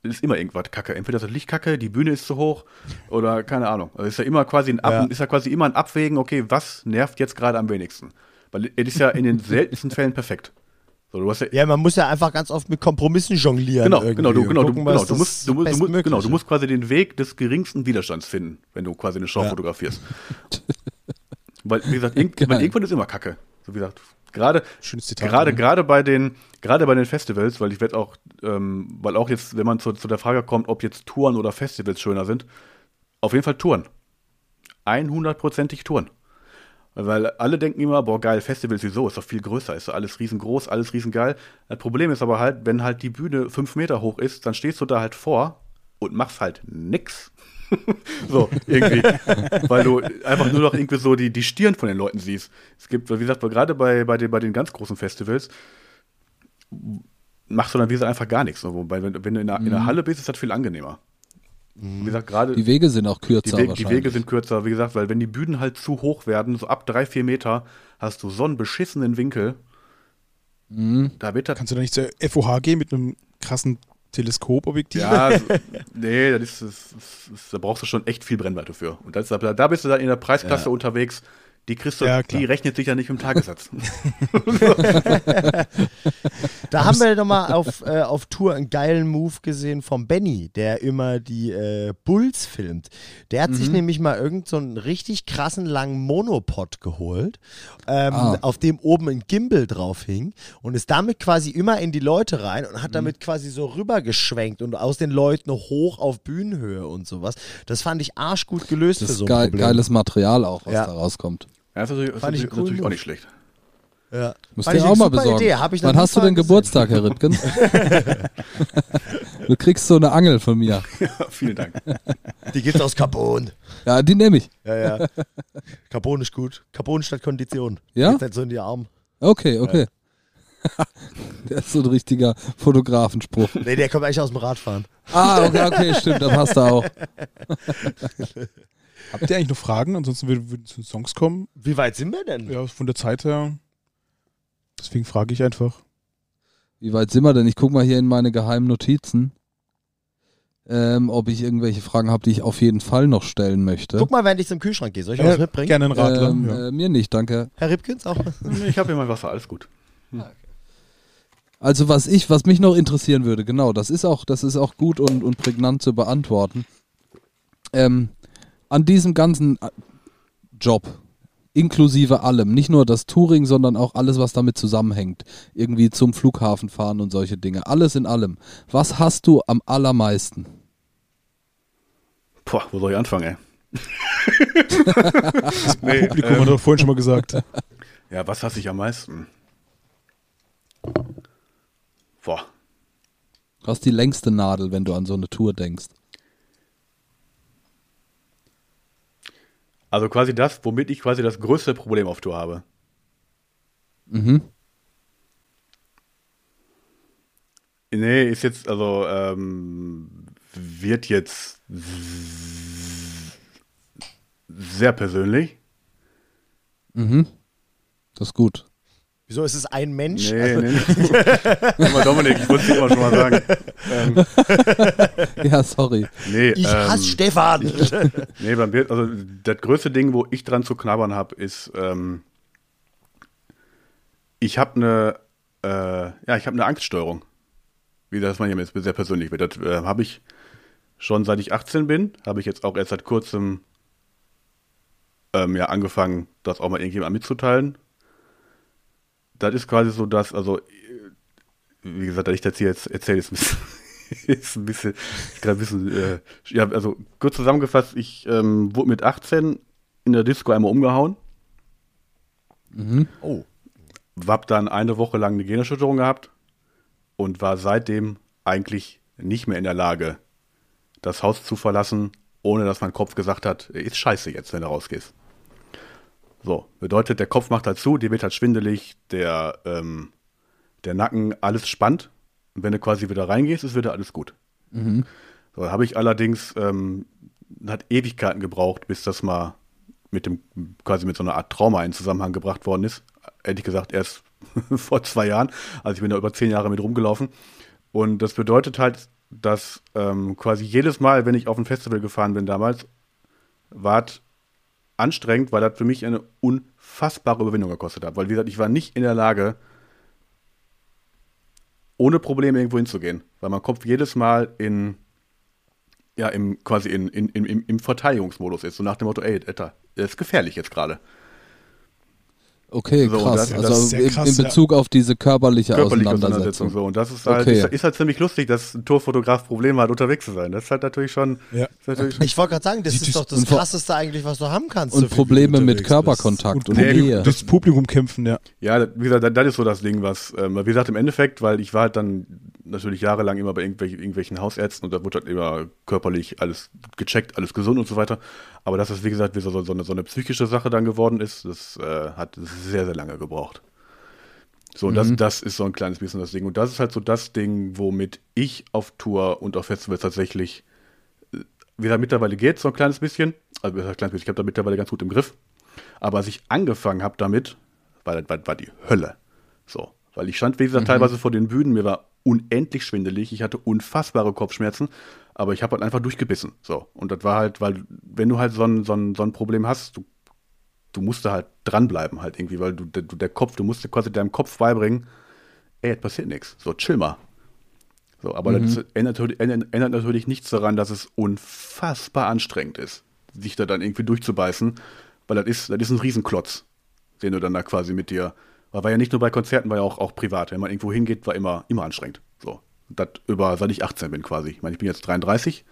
ist immer irgendwas kacke. Entweder ist das Licht kacke, die Bühne ist zu hoch oder keine Ahnung. Also ist ja immer quasi ein Ab Ja. ist ja quasi immer ein Abwägen, okay, was nervt jetzt gerade am wenigsten? Weil es ist ja in den seltensten Fällen perfekt. So, du ja, Ja, man muss ja einfach ganz oft mit Kompromissen jonglieren. genau, irgendwie genau, du, genau, du, gucken, genau, was du das musst, du, du, musst, genau, du musst quasi den Weg des geringsten Widerstands finden, wenn du quasi eine Show Ja. fotografierst. weil, wie gesagt, irgend, weil irgendwann ist immer Kacke. So wie gesagt, gerade, Schönes Zitat. gerade, ne? gerade bei den, gerade bei den Festivals, weil ich werde auch, ähm, weil auch jetzt, wenn man zu, zu der Frage kommt, ob jetzt Touren oder Festivals schöner sind, auf jeden Fall Touren. 100%ig Touren. Weil alle denken immer, boah, geil, Festivals, wieso? Ist doch viel größer, ist doch alles riesengroß, alles riesengeil. Das Problem ist aber halt, wenn halt die Bühne fünf Meter hoch ist, dann stehst du da halt vor und machst halt nix. so, irgendwie. Weil du einfach nur noch irgendwie so die, die Stirn von den Leuten siehst. Es gibt, wie gesagt, gerade bei, bei, den, bei den ganz großen Festivals machst du dann wie gesagt einfach gar nichts. Wobei, wenn, wenn du in der, in der Halle bist, ist das viel angenehmer. Wie gesagt, gerade Die Wege sind auch die, kürzer die wahrscheinlich. Wege sind kürzer, wie gesagt, weil wenn die Bühnen halt zu hoch werden, so ab drei, vier Meter, hast du so einen beschissenen Winkel. Mhm. Da wird das. Kannst du da nicht zur FOH gehen mit einem krassen Teleskopobjektiv? Ja, so, nee, das ist, das, ist, das, da brauchst du schon echt viel Brennweite für. Und das, da, da bist du dann in der Preisklasse unterwegs. Die kriegst du, Ja, die rechnet sich ja nicht im Tagessatz. Da haben wir nochmal auf, äh, auf Tour einen geilen Move gesehen vom Benny, der immer die äh, Bulls filmt. Der hat sich Mhm. nämlich mal irgend so einen richtig krassen langen Monopod geholt, ähm, Ah. auf dem oben ein Gimbal drauf hing und ist damit quasi immer in die Leute rein und hat Mhm. damit quasi so rübergeschwenkt und aus den Leuten hoch auf Bühnenhöhe und sowas. Das fand ich arschgut gelöst Das für so ein geil, Problem. geiles Material auch, was Ja. da rauskommt. Ja, das ist natürlich, das ist ich coolen natürlich auch nicht schlecht. Ja. Du ich ja eine auch mal besorgen. Idee. Hab ich noch Wann hast du denn Geburtstag, Herr Rittgen? du kriegst so eine Angel von mir. Vielen Dank. Die gibt's aus Carbon. Ja, die nehme ich. Ja, ja. Carbon ist gut. Carbon statt Kondition. Ja? Geht's nicht so in die Arme. Okay, okay. Der ist so ein richtiger Fotografenspruch. Nee, der kommt eigentlich aus dem Radfahren. Ah, okay, okay, stimmt, da passt er auch. Habt ihr eigentlich noch Fragen? Ansonsten würden würden zu Songs kommen. Wie weit sind wir denn? Ja, von der Zeit her. Deswegen frage ich einfach. Wie weit sind wir denn? Ich gucke mal hier in meine geheimen Notizen, ähm, ob ich irgendwelche Fragen habe, die ich auf jeden Fall noch stellen möchte. Guck mal, während ich zum Kühlschrank gehe. Soll ich noch was mitbringen? Gerne einen Radler. ähm, ja. äh, mir nicht, danke. Herr Ripkins auch? Ich habe hier mein Wasser, alles gut. Also was ich, was mich noch interessieren würde, genau, das ist auch, das ist auch gut und, und prägnant zu beantworten. Ähm, an diesem ganzen äh, Job, inklusive allem, nicht nur das Touring, sondern auch alles, was damit zusammenhängt, irgendwie zum Flughafen fahren und solche Dinge, alles in allem. Was hast du am allermeisten? Boah, wo soll ich anfangen, ey? Nee, Publikum hat doch vorhin schon mal gesagt. Ja, was hasse ich am meisten? Boah, Was ist die längste Nadel, wenn du an so eine Tour denkst? Also quasi das, womit ich quasi das größte Problem auf Tour habe. Mhm. Nee, ist jetzt, also, ähm, wird jetzt sehr persönlich. Mhm. Das ist gut. Wieso ist es ein Mensch? Nee, nee, nee. Aber Dominik, ich wollte es dir immer schon mal sagen. Ähm, Ja, sorry. nee, Ich ähm, hasse Stefan. Nee, beim Bild, also das größte Ding, wo ich dran zu knabbern habe, ist, ähm, ich habe eine, äh, ja, ich habe eine Angststörung. Wie das man jetzt sehr persönlich wird. Das äh, habe ich schon seit ich 18 bin, habe ich jetzt auch erst seit kurzem ähm, ja, angefangen, das auch mal irgendjemandem mitzuteilen. Das ist quasi so, dass, also, wie gesagt, dass ich das hier jetzt erzähle, ist ein bisschen, ist ein bisschen, ist gerade ein bisschen, äh, ja, also kurz zusammengefasst, ich ähm, wurde mit 18 in der Disco einmal umgehauen, Oh. hab dann eine Woche lang eine Gehirnerschütterung gehabt und war seitdem eigentlich nicht mehr in der Lage, das Haus zu verlassen, ohne dass mein Kopf gesagt hat, ist scheiße jetzt, wenn du rausgehst. So, bedeutet, der Kopf macht halt zu, dir wird halt schwindelig, der, ähm, der Nacken, alles spannt. Und wenn du quasi wieder reingehst, ist wieder alles gut. So, habe ich allerdings, ähm, hat Ewigkeiten gebraucht, bis das mal mit dem, quasi mit so einer Art Trauma in Zusammenhang gebracht worden ist. Ehrlich gesagt, erst vor zwei Jahren. Also ich bin da über zehn Jahre mit rumgelaufen. Und das bedeutet halt, dass ähm, quasi jedes Mal, wenn ich auf ein Festival gefahren bin damals, war es anstrengend, weil das für mich eine unfassbare Überwindung gekostet hat. Weil, wie gesagt, ich war nicht in der Lage, ohne Probleme irgendwo hinzugehen. Weil mein Kopf jedes Mal in, ja, im, quasi in, in, in, im, im Verteidigungsmodus ist. So nach dem Motto, ey, Alter, das ist gefährlich jetzt gerade. Okay, So, krass. das- also das krass, in Bezug auf diese körperliche, Körperliche Auseinandersetzung. Auseinandersetzung. So. Und das ist halt, Okay. ist, ist halt ziemlich lustig, dass ein Torfotograf Probleme hat, unterwegs zu sein. Das ist halt natürlich schon. Ja. Natürlich Ich wollte gerade sagen, das ist doch das Krasseste eigentlich, was du haben kannst. Und so Probleme mit Körperkontakt und, Und Nee, das Publikum kämpfen, ja. Ja, wie gesagt, das ist so das Ding, was, ähm, wie gesagt, im Endeffekt, weil ich war halt dann natürlich jahrelang immer bei irgendwelchen, irgendwelchen Hausärzten und da wurde halt immer körperlich alles gecheckt, alles gesund und so weiter. Aber dass das, wie gesagt, wie so, so, eine, so eine psychische Sache dann geworden ist, das äh, hat sehr, sehr lange gebraucht. So, und das, das ist so ein kleines bisschen das Ding. Und das ist halt so das Ding, womit ich auf Tour und auf Festivals tatsächlich, äh, wie gesagt, mittlerweile geht so ein kleines bisschen. Also, ein kleines bisschen, ich habe da mittlerweile ganz gut im Griff. Aber als ich angefangen habe damit, war, das- war, war die Hölle. So. Weil ich stand, wie gesagt, teilweise vor den Bühnen, mir war unendlich schwindelig, ich hatte unfassbare Kopfschmerzen, aber ich habe halt einfach durchgebissen. So. Und das war halt, weil, wenn du halt so ein, so ein, so ein Problem hast, du, du musst da halt dranbleiben, halt irgendwie, weil du, der, du- der Kopf, du musst dir quasi deinem Kopf beibringen, ey, es passiert nichts. So, chill mal. So, aber das ändert, natürlich- ändert, ändert natürlich nichts daran, dass es unfassbar anstrengend ist, sich da dann irgendwie durchzubeißen, weil das ist, das ist ein Riesenklotz, den du dann da quasi mit dir, weil war ja nicht nur bei Konzerten, war ja auch, auch privat. Wenn man irgendwo hingeht, war immer, immer anstrengend. So. Das über, seit ich 18 bin quasi. Ich meine, ich bin jetzt 33,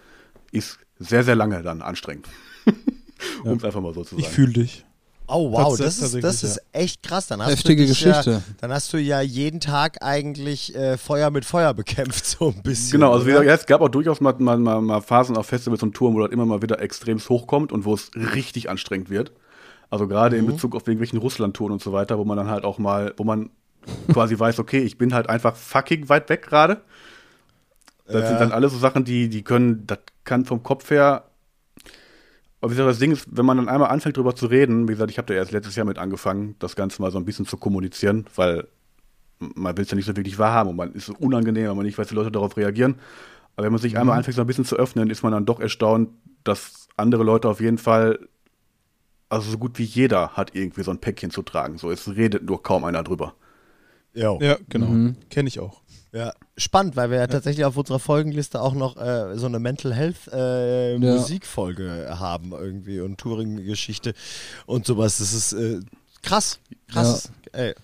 ist sehr, sehr lange dann anstrengend. um es einfach mal so zu sagen. Ich fühle dich. Oh wow, das ist, das ist echt krass. Dann hast Heftige du Geschichte. Ja, dann hast du ja jeden Tag eigentlich äh, Feuer mit Feuer bekämpft, so ein bisschen. Genau, also wie gesagt, ja, es gab auch durchaus mal, mal, mal, mal Phasen auf Festivals und Touren, wo das immer mal wieder extremst hochkommt und wo es richtig anstrengend wird. Also gerade in Bezug auf irgendwelchen Russland-Touren und so weiter, wo man dann halt auch mal, wo man quasi weiß, okay, ich bin halt einfach fucking weit weg gerade. Das Ja. sind dann alles so Sachen, die, die können, das kann vom Kopf her. Aber wie gesagt, das Ding ist, wenn man dann einmal anfängt drüber zu reden, wie gesagt, ich habe da erst letztes Jahr mit angefangen, das Ganze mal so ein bisschen zu kommunizieren, weil man will es ja nicht so wirklich wahrhaben und man ist so unangenehm, weil man nicht weiß, wie Leute darauf reagieren. Aber wenn man sich einmal anfängt, so ein bisschen zu öffnen, ist man dann doch erstaunt, dass andere Leute auf jeden Fall, also so gut wie jeder hat irgendwie so ein Päckchen zu tragen. So, es redet nur kaum einer drüber. Jo. Ja, genau. Mhm. Kenne ich auch. Ja, spannend, weil wir ja, tatsächlich auf unserer Folgenliste auch noch äh, so eine Mental Health äh, Ja. Musikfolge haben irgendwie und Touring-Geschichte und sowas. Das ist äh, krass, krass. Ey,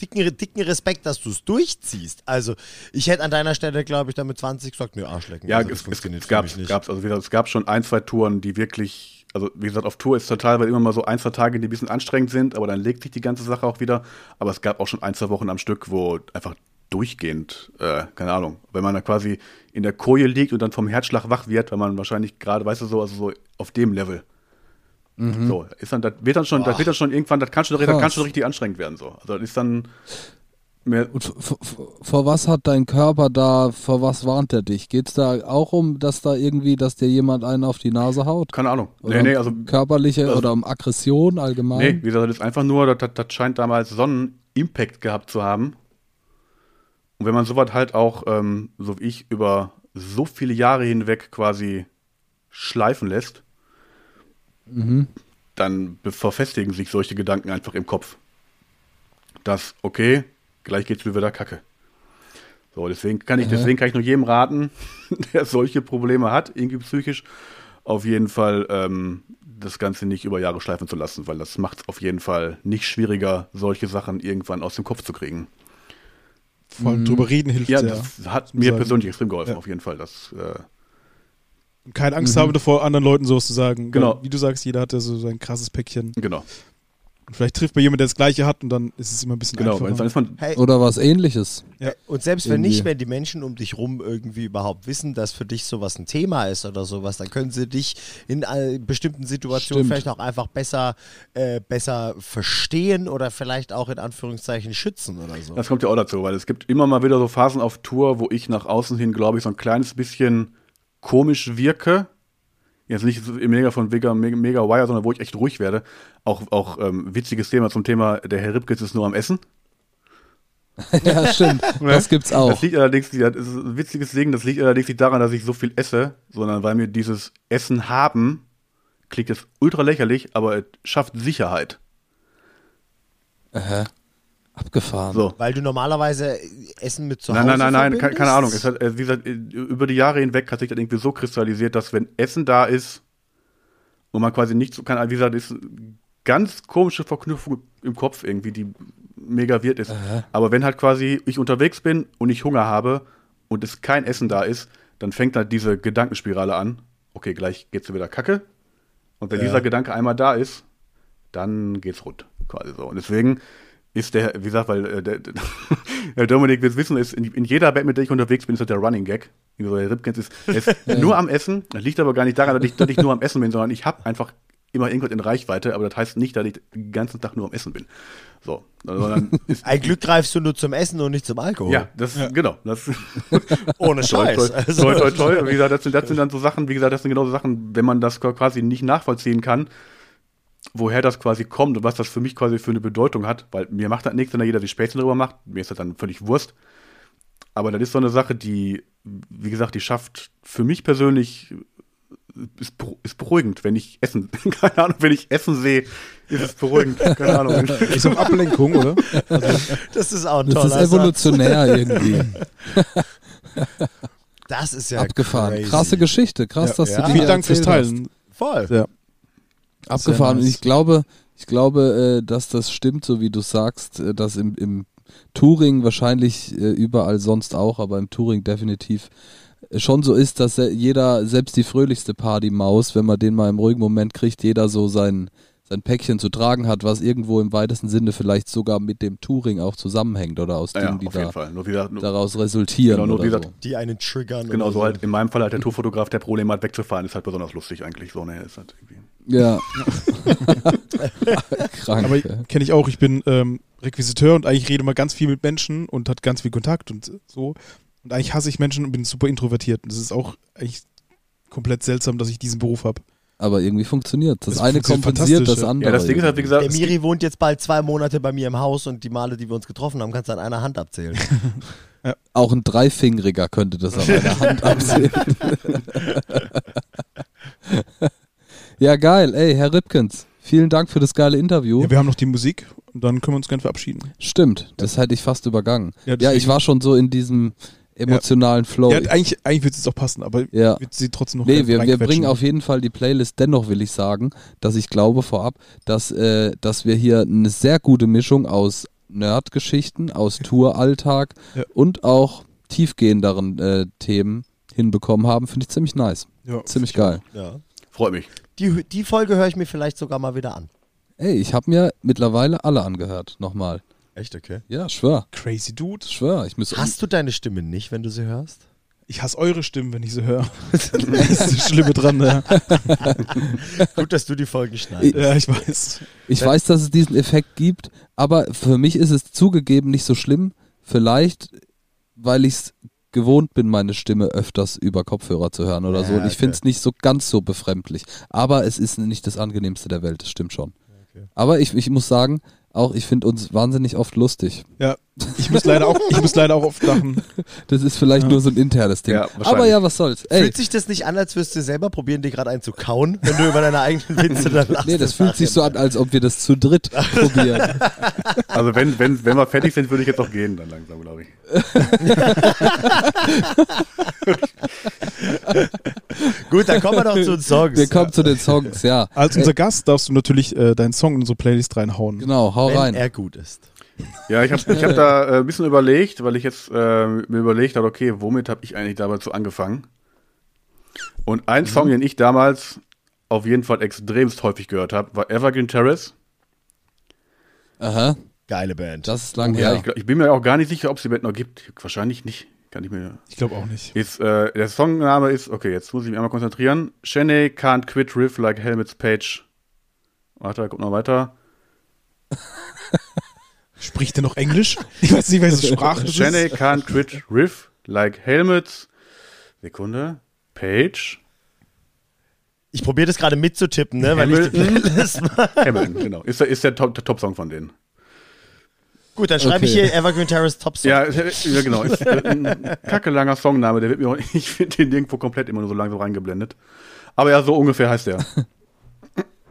dicken, dicken Respekt, dass du es durchziehst. Also ich hätte an deiner Stelle, glaube ich, dann mit 20 gesagt, nö, Arschlecken. Ja, also, das es, es, funktioniert es, gab, nicht. gab's, also wie gesagt, es gab schon ein, zwei Touren, die wirklich, also wie gesagt, auf Tour ist total, weil immer mal so ein, zwei Tage, die ein bisschen anstrengend sind, aber dann legt sich die ganze Sache auch wieder. Aber es gab auch schon ein, zwei Wochen am Stück, wo einfach durchgehend, äh, keine Ahnung, wenn man da quasi in der Koje liegt und dann vom Herzschlag wach wird, weil man wahrscheinlich gerade, weißt du so, also so auf dem Level. So, ist dann, das wird dann schon, das wird dann schon irgendwann, das kann schon, das kann schon richtig anstrengend werden, so. Also das ist dann mehr, Und v- v- vor was hat dein Körper da, vor was warnt er dich? Geht's da auch um, dass da irgendwie, dass dir jemand einen auf die Nase haut? keine Ahnung. Oder Nee, nee, also körperliche also- oder um Aggression allgemein? Nee, wie gesagt, das ist einfach nur, das, das, scheint damals so einen Impact gehabt zu haben. Und wenn man sowas halt auch, ähm, so wie ich, über so viele Jahre hinweg quasi schleifen lässt, dann be- verfestigen sich solche Gedanken einfach im Kopf. Dass, okay, gleich geht's mir wieder kacke. So, deswegen kann ich, deswegen kann ich nur jedem raten, der solche Probleme hat, irgendwie psychisch, auf jeden Fall ähm, das Ganze nicht über Jahre schleifen zu lassen, weil das macht es auf jeden Fall nicht schwieriger, solche Sachen irgendwann aus dem Kopf zu kriegen. Vor allem drüber reden hilft Ja, sehr. das hat mir sagen. persönlich extrem geholfen, Ja. auf jeden Fall. Das, äh, keine Angst haben davor, anderen Leuten sowas zu sagen. Genau. Weil, wie du sagst, jeder hat ja so sein krasses Päckchen. genau, vielleicht trifft man jemanden, der das Gleiche hat und dann ist es immer ein bisschen genau. einfacher. Weil dann ist man, Hey, Oder was ähnliches? Und selbst wenn Irgendwie. nicht, wenn die Menschen um dich rum irgendwie überhaupt wissen, dass für dich sowas ein Thema ist oder sowas, dann können sie dich in bestimmten Situationen Stimmt. vielleicht auch einfach besser, äh, besser verstehen oder vielleicht auch in Anführungszeichen schützen oder so. Das kommt ja auch dazu, weil es gibt immer mal wieder so Phasen auf Tour, wo ich nach außen hin, glaube ich, so ein kleines bisschen komisch wirke. Jetzt nicht im Mega von Mega, Mega, Mega Wire, sondern wo ich echt ruhig werde. Auch, auch ähm, witziges Thema zum Thema, der Herr Ripkes ist nur am Essen. ja, stimmt. Das gibt's auch. Das liegt allerdings, das ist ein witziges Ding, das liegt allerdings nicht daran, dass ich so viel esse, sondern weil mir dieses Essen haben, klingt jetzt ultra lächerlich, aber es schafft Sicherheit. Äh, abgefahren. So. Weil du normalerweise Essen mit zu Nein, Hause nein, nein, nein, keine, keine Ahnung. Es hat, wie gesagt, über die Jahre hinweg hat sich das irgendwie so kristallisiert, dass wenn Essen da ist und man quasi nicht so kann, wie gesagt, ist ganz komische Verknüpfung im Kopf irgendwie, die mega wird ist. Aber wenn halt quasi ich unterwegs bin und ich Hunger habe und es kein Essen da ist, dann fängt halt diese Gedankenspirale an. Okay, gleich geht's wieder Kacke. Und wenn Ja. dieser Gedanke einmal da ist, dann geht's rund, quasi so. Und deswegen ist der, wie gesagt, weil äh, der, der Dominik will wissen, ist in, in jeder Band, mit der ich unterwegs bin, ist das der Running Gag. So, der Ripkins ist, ist nur am Essen. Das liegt aber gar nicht daran, dass ich, dass ich nur am Essen bin, sondern ich habe einfach immer irgendwas in Reichweite, aber das heißt nicht, dass ich den ganzen Tag nur am Essen bin. So, sondern ist, Ein Glück greifst du nur zum Essen und nicht zum Alkohol. ja, das genau. Das, Ohne Scheiß. toll, Also- toll, toll, toll. Wie gesagt, das sind, das sind dann so Sachen, wie gesagt, das sind genau so Sachen, wenn man das quasi nicht nachvollziehen kann, woher das quasi kommt und was das für mich quasi für eine Bedeutung hat, weil mir macht das nichts, wenn da jeder die Späßchen drüber macht, mir ist das dann völlig Wurst. Aber das ist so eine Sache, die, wie gesagt, die schafft für mich persönlich ist, ist beruhigend, wenn ich Essen, keine Ahnung, wenn ich Essen sehe, ist es beruhigend, keine Ahnung. Ist auch Ablenkung, oder? Das ist auch ein Das ist Satz. evolutionär irgendwie. Das ist ja Abgefahren. crazy. Krasse Geschichte. Krass, Ja, dass ja. du die Vielen Dank fürs erzählt hast. Teilen. Voll. Ja. Abgefahren. nice. Und ich glaube, ich glaube, äh, dass das stimmt, so wie du sagst, äh, dass im, im Touring wahrscheinlich äh, überall sonst auch, aber im Touring definitiv schon so ist, dass jeder, selbst die fröhlichste Partymaus, wenn man den mal im ruhigen Moment kriegt, jeder so sein, sein Päckchen zu tragen hat, was irgendwo im weitesten Sinne vielleicht sogar mit dem Touring auch zusammenhängt oder aus Ja, Dingen, die auf jeden da Fall. Nur daraus resultieren Genau, nur oder wie so. gesagt, Die einen triggern. genau oder so halt. In meinem Fall halt der Tourfotograf, der Probleme hat, wegzufahren, ist halt besonders lustig eigentlich. So, ne, ist halt irgendwie. Ja. Krank. Aber kenne ich auch, ich bin ähm, Requisiteur und eigentlich rede mal ganz viel mit Menschen und hat ganz viel Kontakt und so. Und eigentlich hasse ich Menschen und bin super introvertiert. Und das ist auch eigentlich komplett seltsam, dass ich diesen Beruf habe. Aber irgendwie funktioniert. Das, Das eine funktioniert kompensiert fantastisch, das ja. andere. Ja, das Ding ist halt, wie gesagt, Der Miri wohnt jetzt bald zwei Monate bei mir im Haus und die Male, die wir uns getroffen haben, kannst du an einer Hand abzählen. Auch ein Dreifingeriger könnte das an einer Hand absehen. ja, geil. Ey, Herr Ripkens, vielen Dank für das geile Interview. Ja, wir haben noch die Musik und dann können wir uns gerne verabschieden. Stimmt, das hätte ich fast übergangen. Ja, Ja, ich war schon so in diesem emotionalen Flow. Ja, eigentlich eigentlich wird es auch passen, aber Ja. wird sie trotzdem noch Nee, wir, wir reinquetschen. bringen auf jeden Fall die Playlist. Dennoch will ich sagen, dass ich glaube vorab, dass, äh, dass wir hier eine sehr gute Mischung aus Nerdgeschichten, aus Touralltag Ja. und auch tiefgehenderen äh, Themen hinbekommen haben. Finde ich ziemlich nice. Ja, Ziemlich geil. ja. freut mich. Die, die Folge höre ich mir vielleicht sogar mal wieder an. Ey, ich habe mir mittlerweile alle angehört. Nochmal. Echt, okay. Ja, schwör. Crazy Dude. Schwör. Ich muss Hast du deine Stimme nicht, wenn du sie hörst? Ich hasse eure Stimmen, wenn ich sie höre. das ist das Schlimme dran. Ja, Gut, dass du die Folgen schneidest. ja ich weiß. Ich weiß, dass es diesen Effekt gibt, aber für mich ist es zugegeben nicht so schlimm. Vielleicht, weil ich es gewohnt bin, meine Stimme öfters über Kopfhörer zu hören oder so. Ja, Und ich okay. finde es nicht so ganz so befremdlich. Aber es ist nicht das angenehmste der Welt, das stimmt schon. Okay. Aber ich, ich muss sagen, auch ich finde uns wahnsinnig oft lustig. Ja, ich muss leider auch, ich muss leider auch oft lachen. Das ist vielleicht nur so ein internes Ding. Ja, aber ja, was soll's. Ey, Fühlt sich das nicht an, als würdest du selber probieren, dir gerade einen zu kauen, wenn du über deine eigenen Witze dann lachst? nee, das fühlt sich so an, als ob wir das zu dritt probieren. Also wenn, wenn, wenn wir fertig sind, würde ich jetzt auch gehen, dann langsam, glaube ich. Gut, dann kommen wir doch zu den Songs. Wir kommen zu den Songs, ja. Als unser Gast darfst du natürlich äh, deinen Song in unsere Playlist reinhauen. Genau, hau wenn rein. er gut ist. Ja, ich habe ich hab da äh, ein bisschen überlegt, weil ich jetzt äh, mir überlegt habe, okay, womit habe ich eigentlich damals so angefangen? Und ein Song, den ich damals auf jeden Fall extremst häufig gehört habe, war Evergreen Terrace. Aha, Geile Band. das ist lang Ja, her. ich, glaub- ich bin mir auch gar nicht sicher, ob es die Band noch gibt. Wahrscheinlich nicht. Kann ich mir. Ich glaube auch nicht. Ist, äh, der Songname ist, okay, jetzt muss ich mich einmal konzentrieren. Shanae can't quit riff like Helmet's Page. Warte, guck noch weiter. Spricht er noch Englisch? Ich weiß nicht, welche Sprache das ist. can't quit riff like Helmet's. Sekunde. Page. Ich probiere das gerade mitzutippen, ne, weil ich Hamilton. Hamilton, genau. Ist der, ist der Top- der Top-Song von denen. Gut, dann schreibe ich Okay. hier Evergreen Terrace Top Song. Ja, ja genau. Ist äh, ein kacke langer Songname. Der wird mir auch, ich finde den nirgendwo komplett immer nur so langsam reingeblendet. Aber ja, so ungefähr heißt der.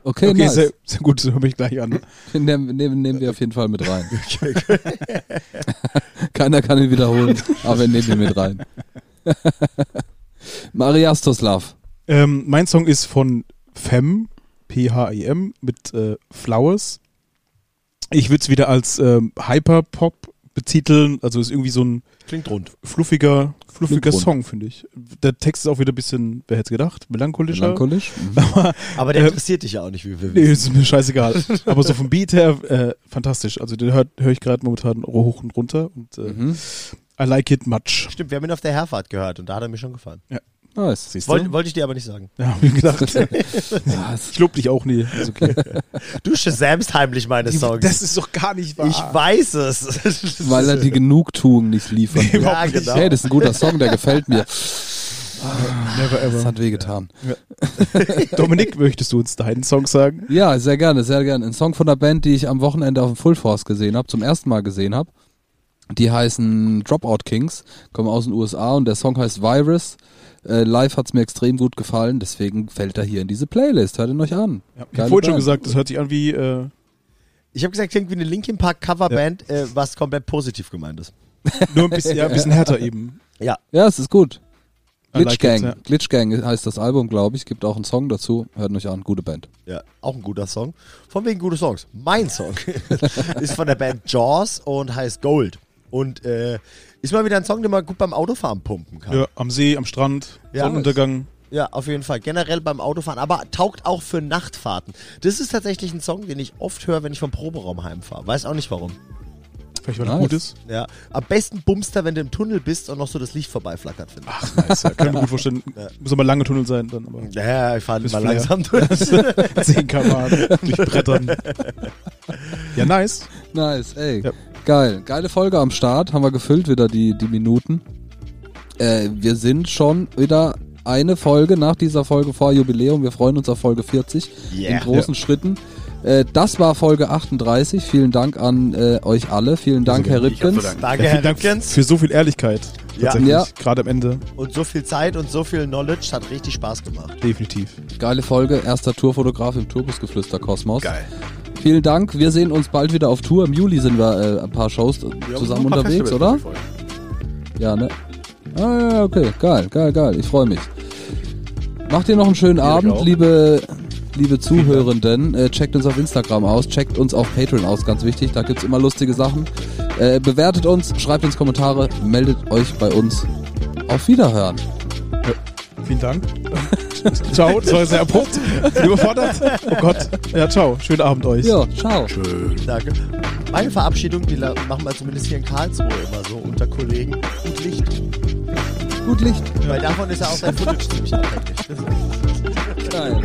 Okay, Okay, nice. sehr, sehr gut, das höre ich gleich an. Nehmen, nehmen, nehmen wir auf jeden Fall mit rein. Keiner kann ihn wiederholen, aber wir nehmen ihn mit rein. Mariastoslav. Ähm, mein Song ist von Fem, P-H-I-M, mit äh, Flowers. Ich würde es wieder als ähm, Hyperpop betiteln. Also ist irgendwie so ein Klingt rund. fluffiger, fluffiger rund. Song, finde ich. Der Text ist auch wieder ein bisschen, wer hätte gedacht, melancholischer. Melancholisch. Mhm. Aber der Äh, interessiert dich ja auch nicht, wie wir Nee, wissen. ist mir scheißegal. Aber so vom Beat her, äh, fantastisch. Also den höre hör ich gerade momentan hoch und runter und äh, Mhm. I like it much. Stimmt, wir haben ihn auf der Herfahrt gehört und da hat er mir schon gefallen. Nice. Wollte wollte ich dir aber nicht sagen. Ja, hab ich gedacht. Ja, ich lob dich auch nie. Ist okay. Du shazamst heimlich meine Songs. Das ist doch gar nicht wahr. ich weiß es. weil er die Genugtuung nicht liefert. Nee, ja, nicht. genau. Hey, das ist ein guter Song, der gefällt mir. Never Das ever. hat wehgetan. Dominik, möchtest du uns deinen Song sagen? Ja, sehr gerne, sehr gerne. Ein Song von der Band, die ich am Wochenende auf dem Full Force gesehen habe, zum ersten Mal gesehen habe. Die heißen Dropout Kings, kommen aus den USA und der Song heißt Virus. Äh, live hat's mir extrem gut gefallen, deswegen fällt er hier in diese Playlist. Hört ihn euch an. Ja, ich habe vorhin schon gesagt, das hört sich an wie. Äh, Ich habe gesagt, klingt wie eine Linkin Park Coverband, äh, was komplett positiv gemeint ist. nur ein bisschen, ja, ein bisschen härter eben. Ja, Ja, es ist gut. Glitch like Gang. it, ja. Glitch Gang heißt das Album, glaube ich. Gibt auch einen Song dazu. Hört ihn euch an. Gute Band. ja, auch ein guter Song. Von wegen gute Songs. Mein Song ist von der Band Jaws und heißt Gold. Und äh, ist mal wieder ein Song, den man gut beim Autofahren pumpen kann. Ja, am See, am Strand, Ja. Sonnenuntergang. Ja, auf jeden Fall. Generell beim Autofahren, aber taugt auch für Nachtfahrten. Das ist tatsächlich ein Song, den ich oft höre, wenn ich vom Proberaum heimfahre. Weiß auch nicht warum. Vielleicht, weil er Nice. gut ist. Ja, am besten bummst du, wenn du im Tunnel bist und noch so das Licht vorbeiflackert, finde ich. Ach, nice. Ja, kann ich mir gut vorstellen. Muss aber lange Tunnel sein dann. Aber Ja, ich fahre mal Flair. langsam durch. 10 km durch Brettern. Ja, nice. Nice, ey. Ja. Geil. Geile Folge am Start. Haben wir gefüllt wieder die, die Minuten. Äh, wir sind schon wieder eine Folge nach dieser Folge vor Jubiläum. Wir freuen uns auf Folge 40 Yeah. in großen Schritten. Äh, das war Folge 38. Vielen Dank an äh, euch alle. Vielen Dank, Herr hab zu Ripkens. Danke, Ja, Herr vielen Dank Ripkens. für so viel Ehrlichkeit. Ja. Ja. Gerade am Ende. Und so viel Zeit und so viel Knowledge hat richtig Spaß gemacht. Definitiv. Geile Folge. Erster Tourfotograf im Turbusgeflüster-Kosmos. Geil. Vielen Dank. Wir sehen uns bald wieder auf Tour. Im Juli sind wir äh, ein paar Shows Wir zusammen paar unterwegs, Festivals oder? Ja, ne? Ah, ja, okay. Geil, geil, geil. Ich freue mich. Macht ihr noch einen schönen Abend, auch. liebe, liebe Zuhörenden. Äh, checkt uns auf Instagram aus, checkt uns auf Patreon aus, ganz wichtig. Da gibt's immer lustige Sachen. Äh, bewertet uns, schreibt uns Kommentare, meldet euch bei uns. Auf Wiederhören. Vielen Dank. ciao. Das war sehr abrupt. Bin überfordert. Oh Gott. Ja, ciao. Schönen Abend euch. Ja, ciao. Schön. Danke. Meine Verabschiedung, die machen wir zumindest hier in Karlsruhe immer so unter Kollegen. Gut Licht. Gut Licht. Weil davon ist ja auch dein Footage ziemlich abhängig. Geil.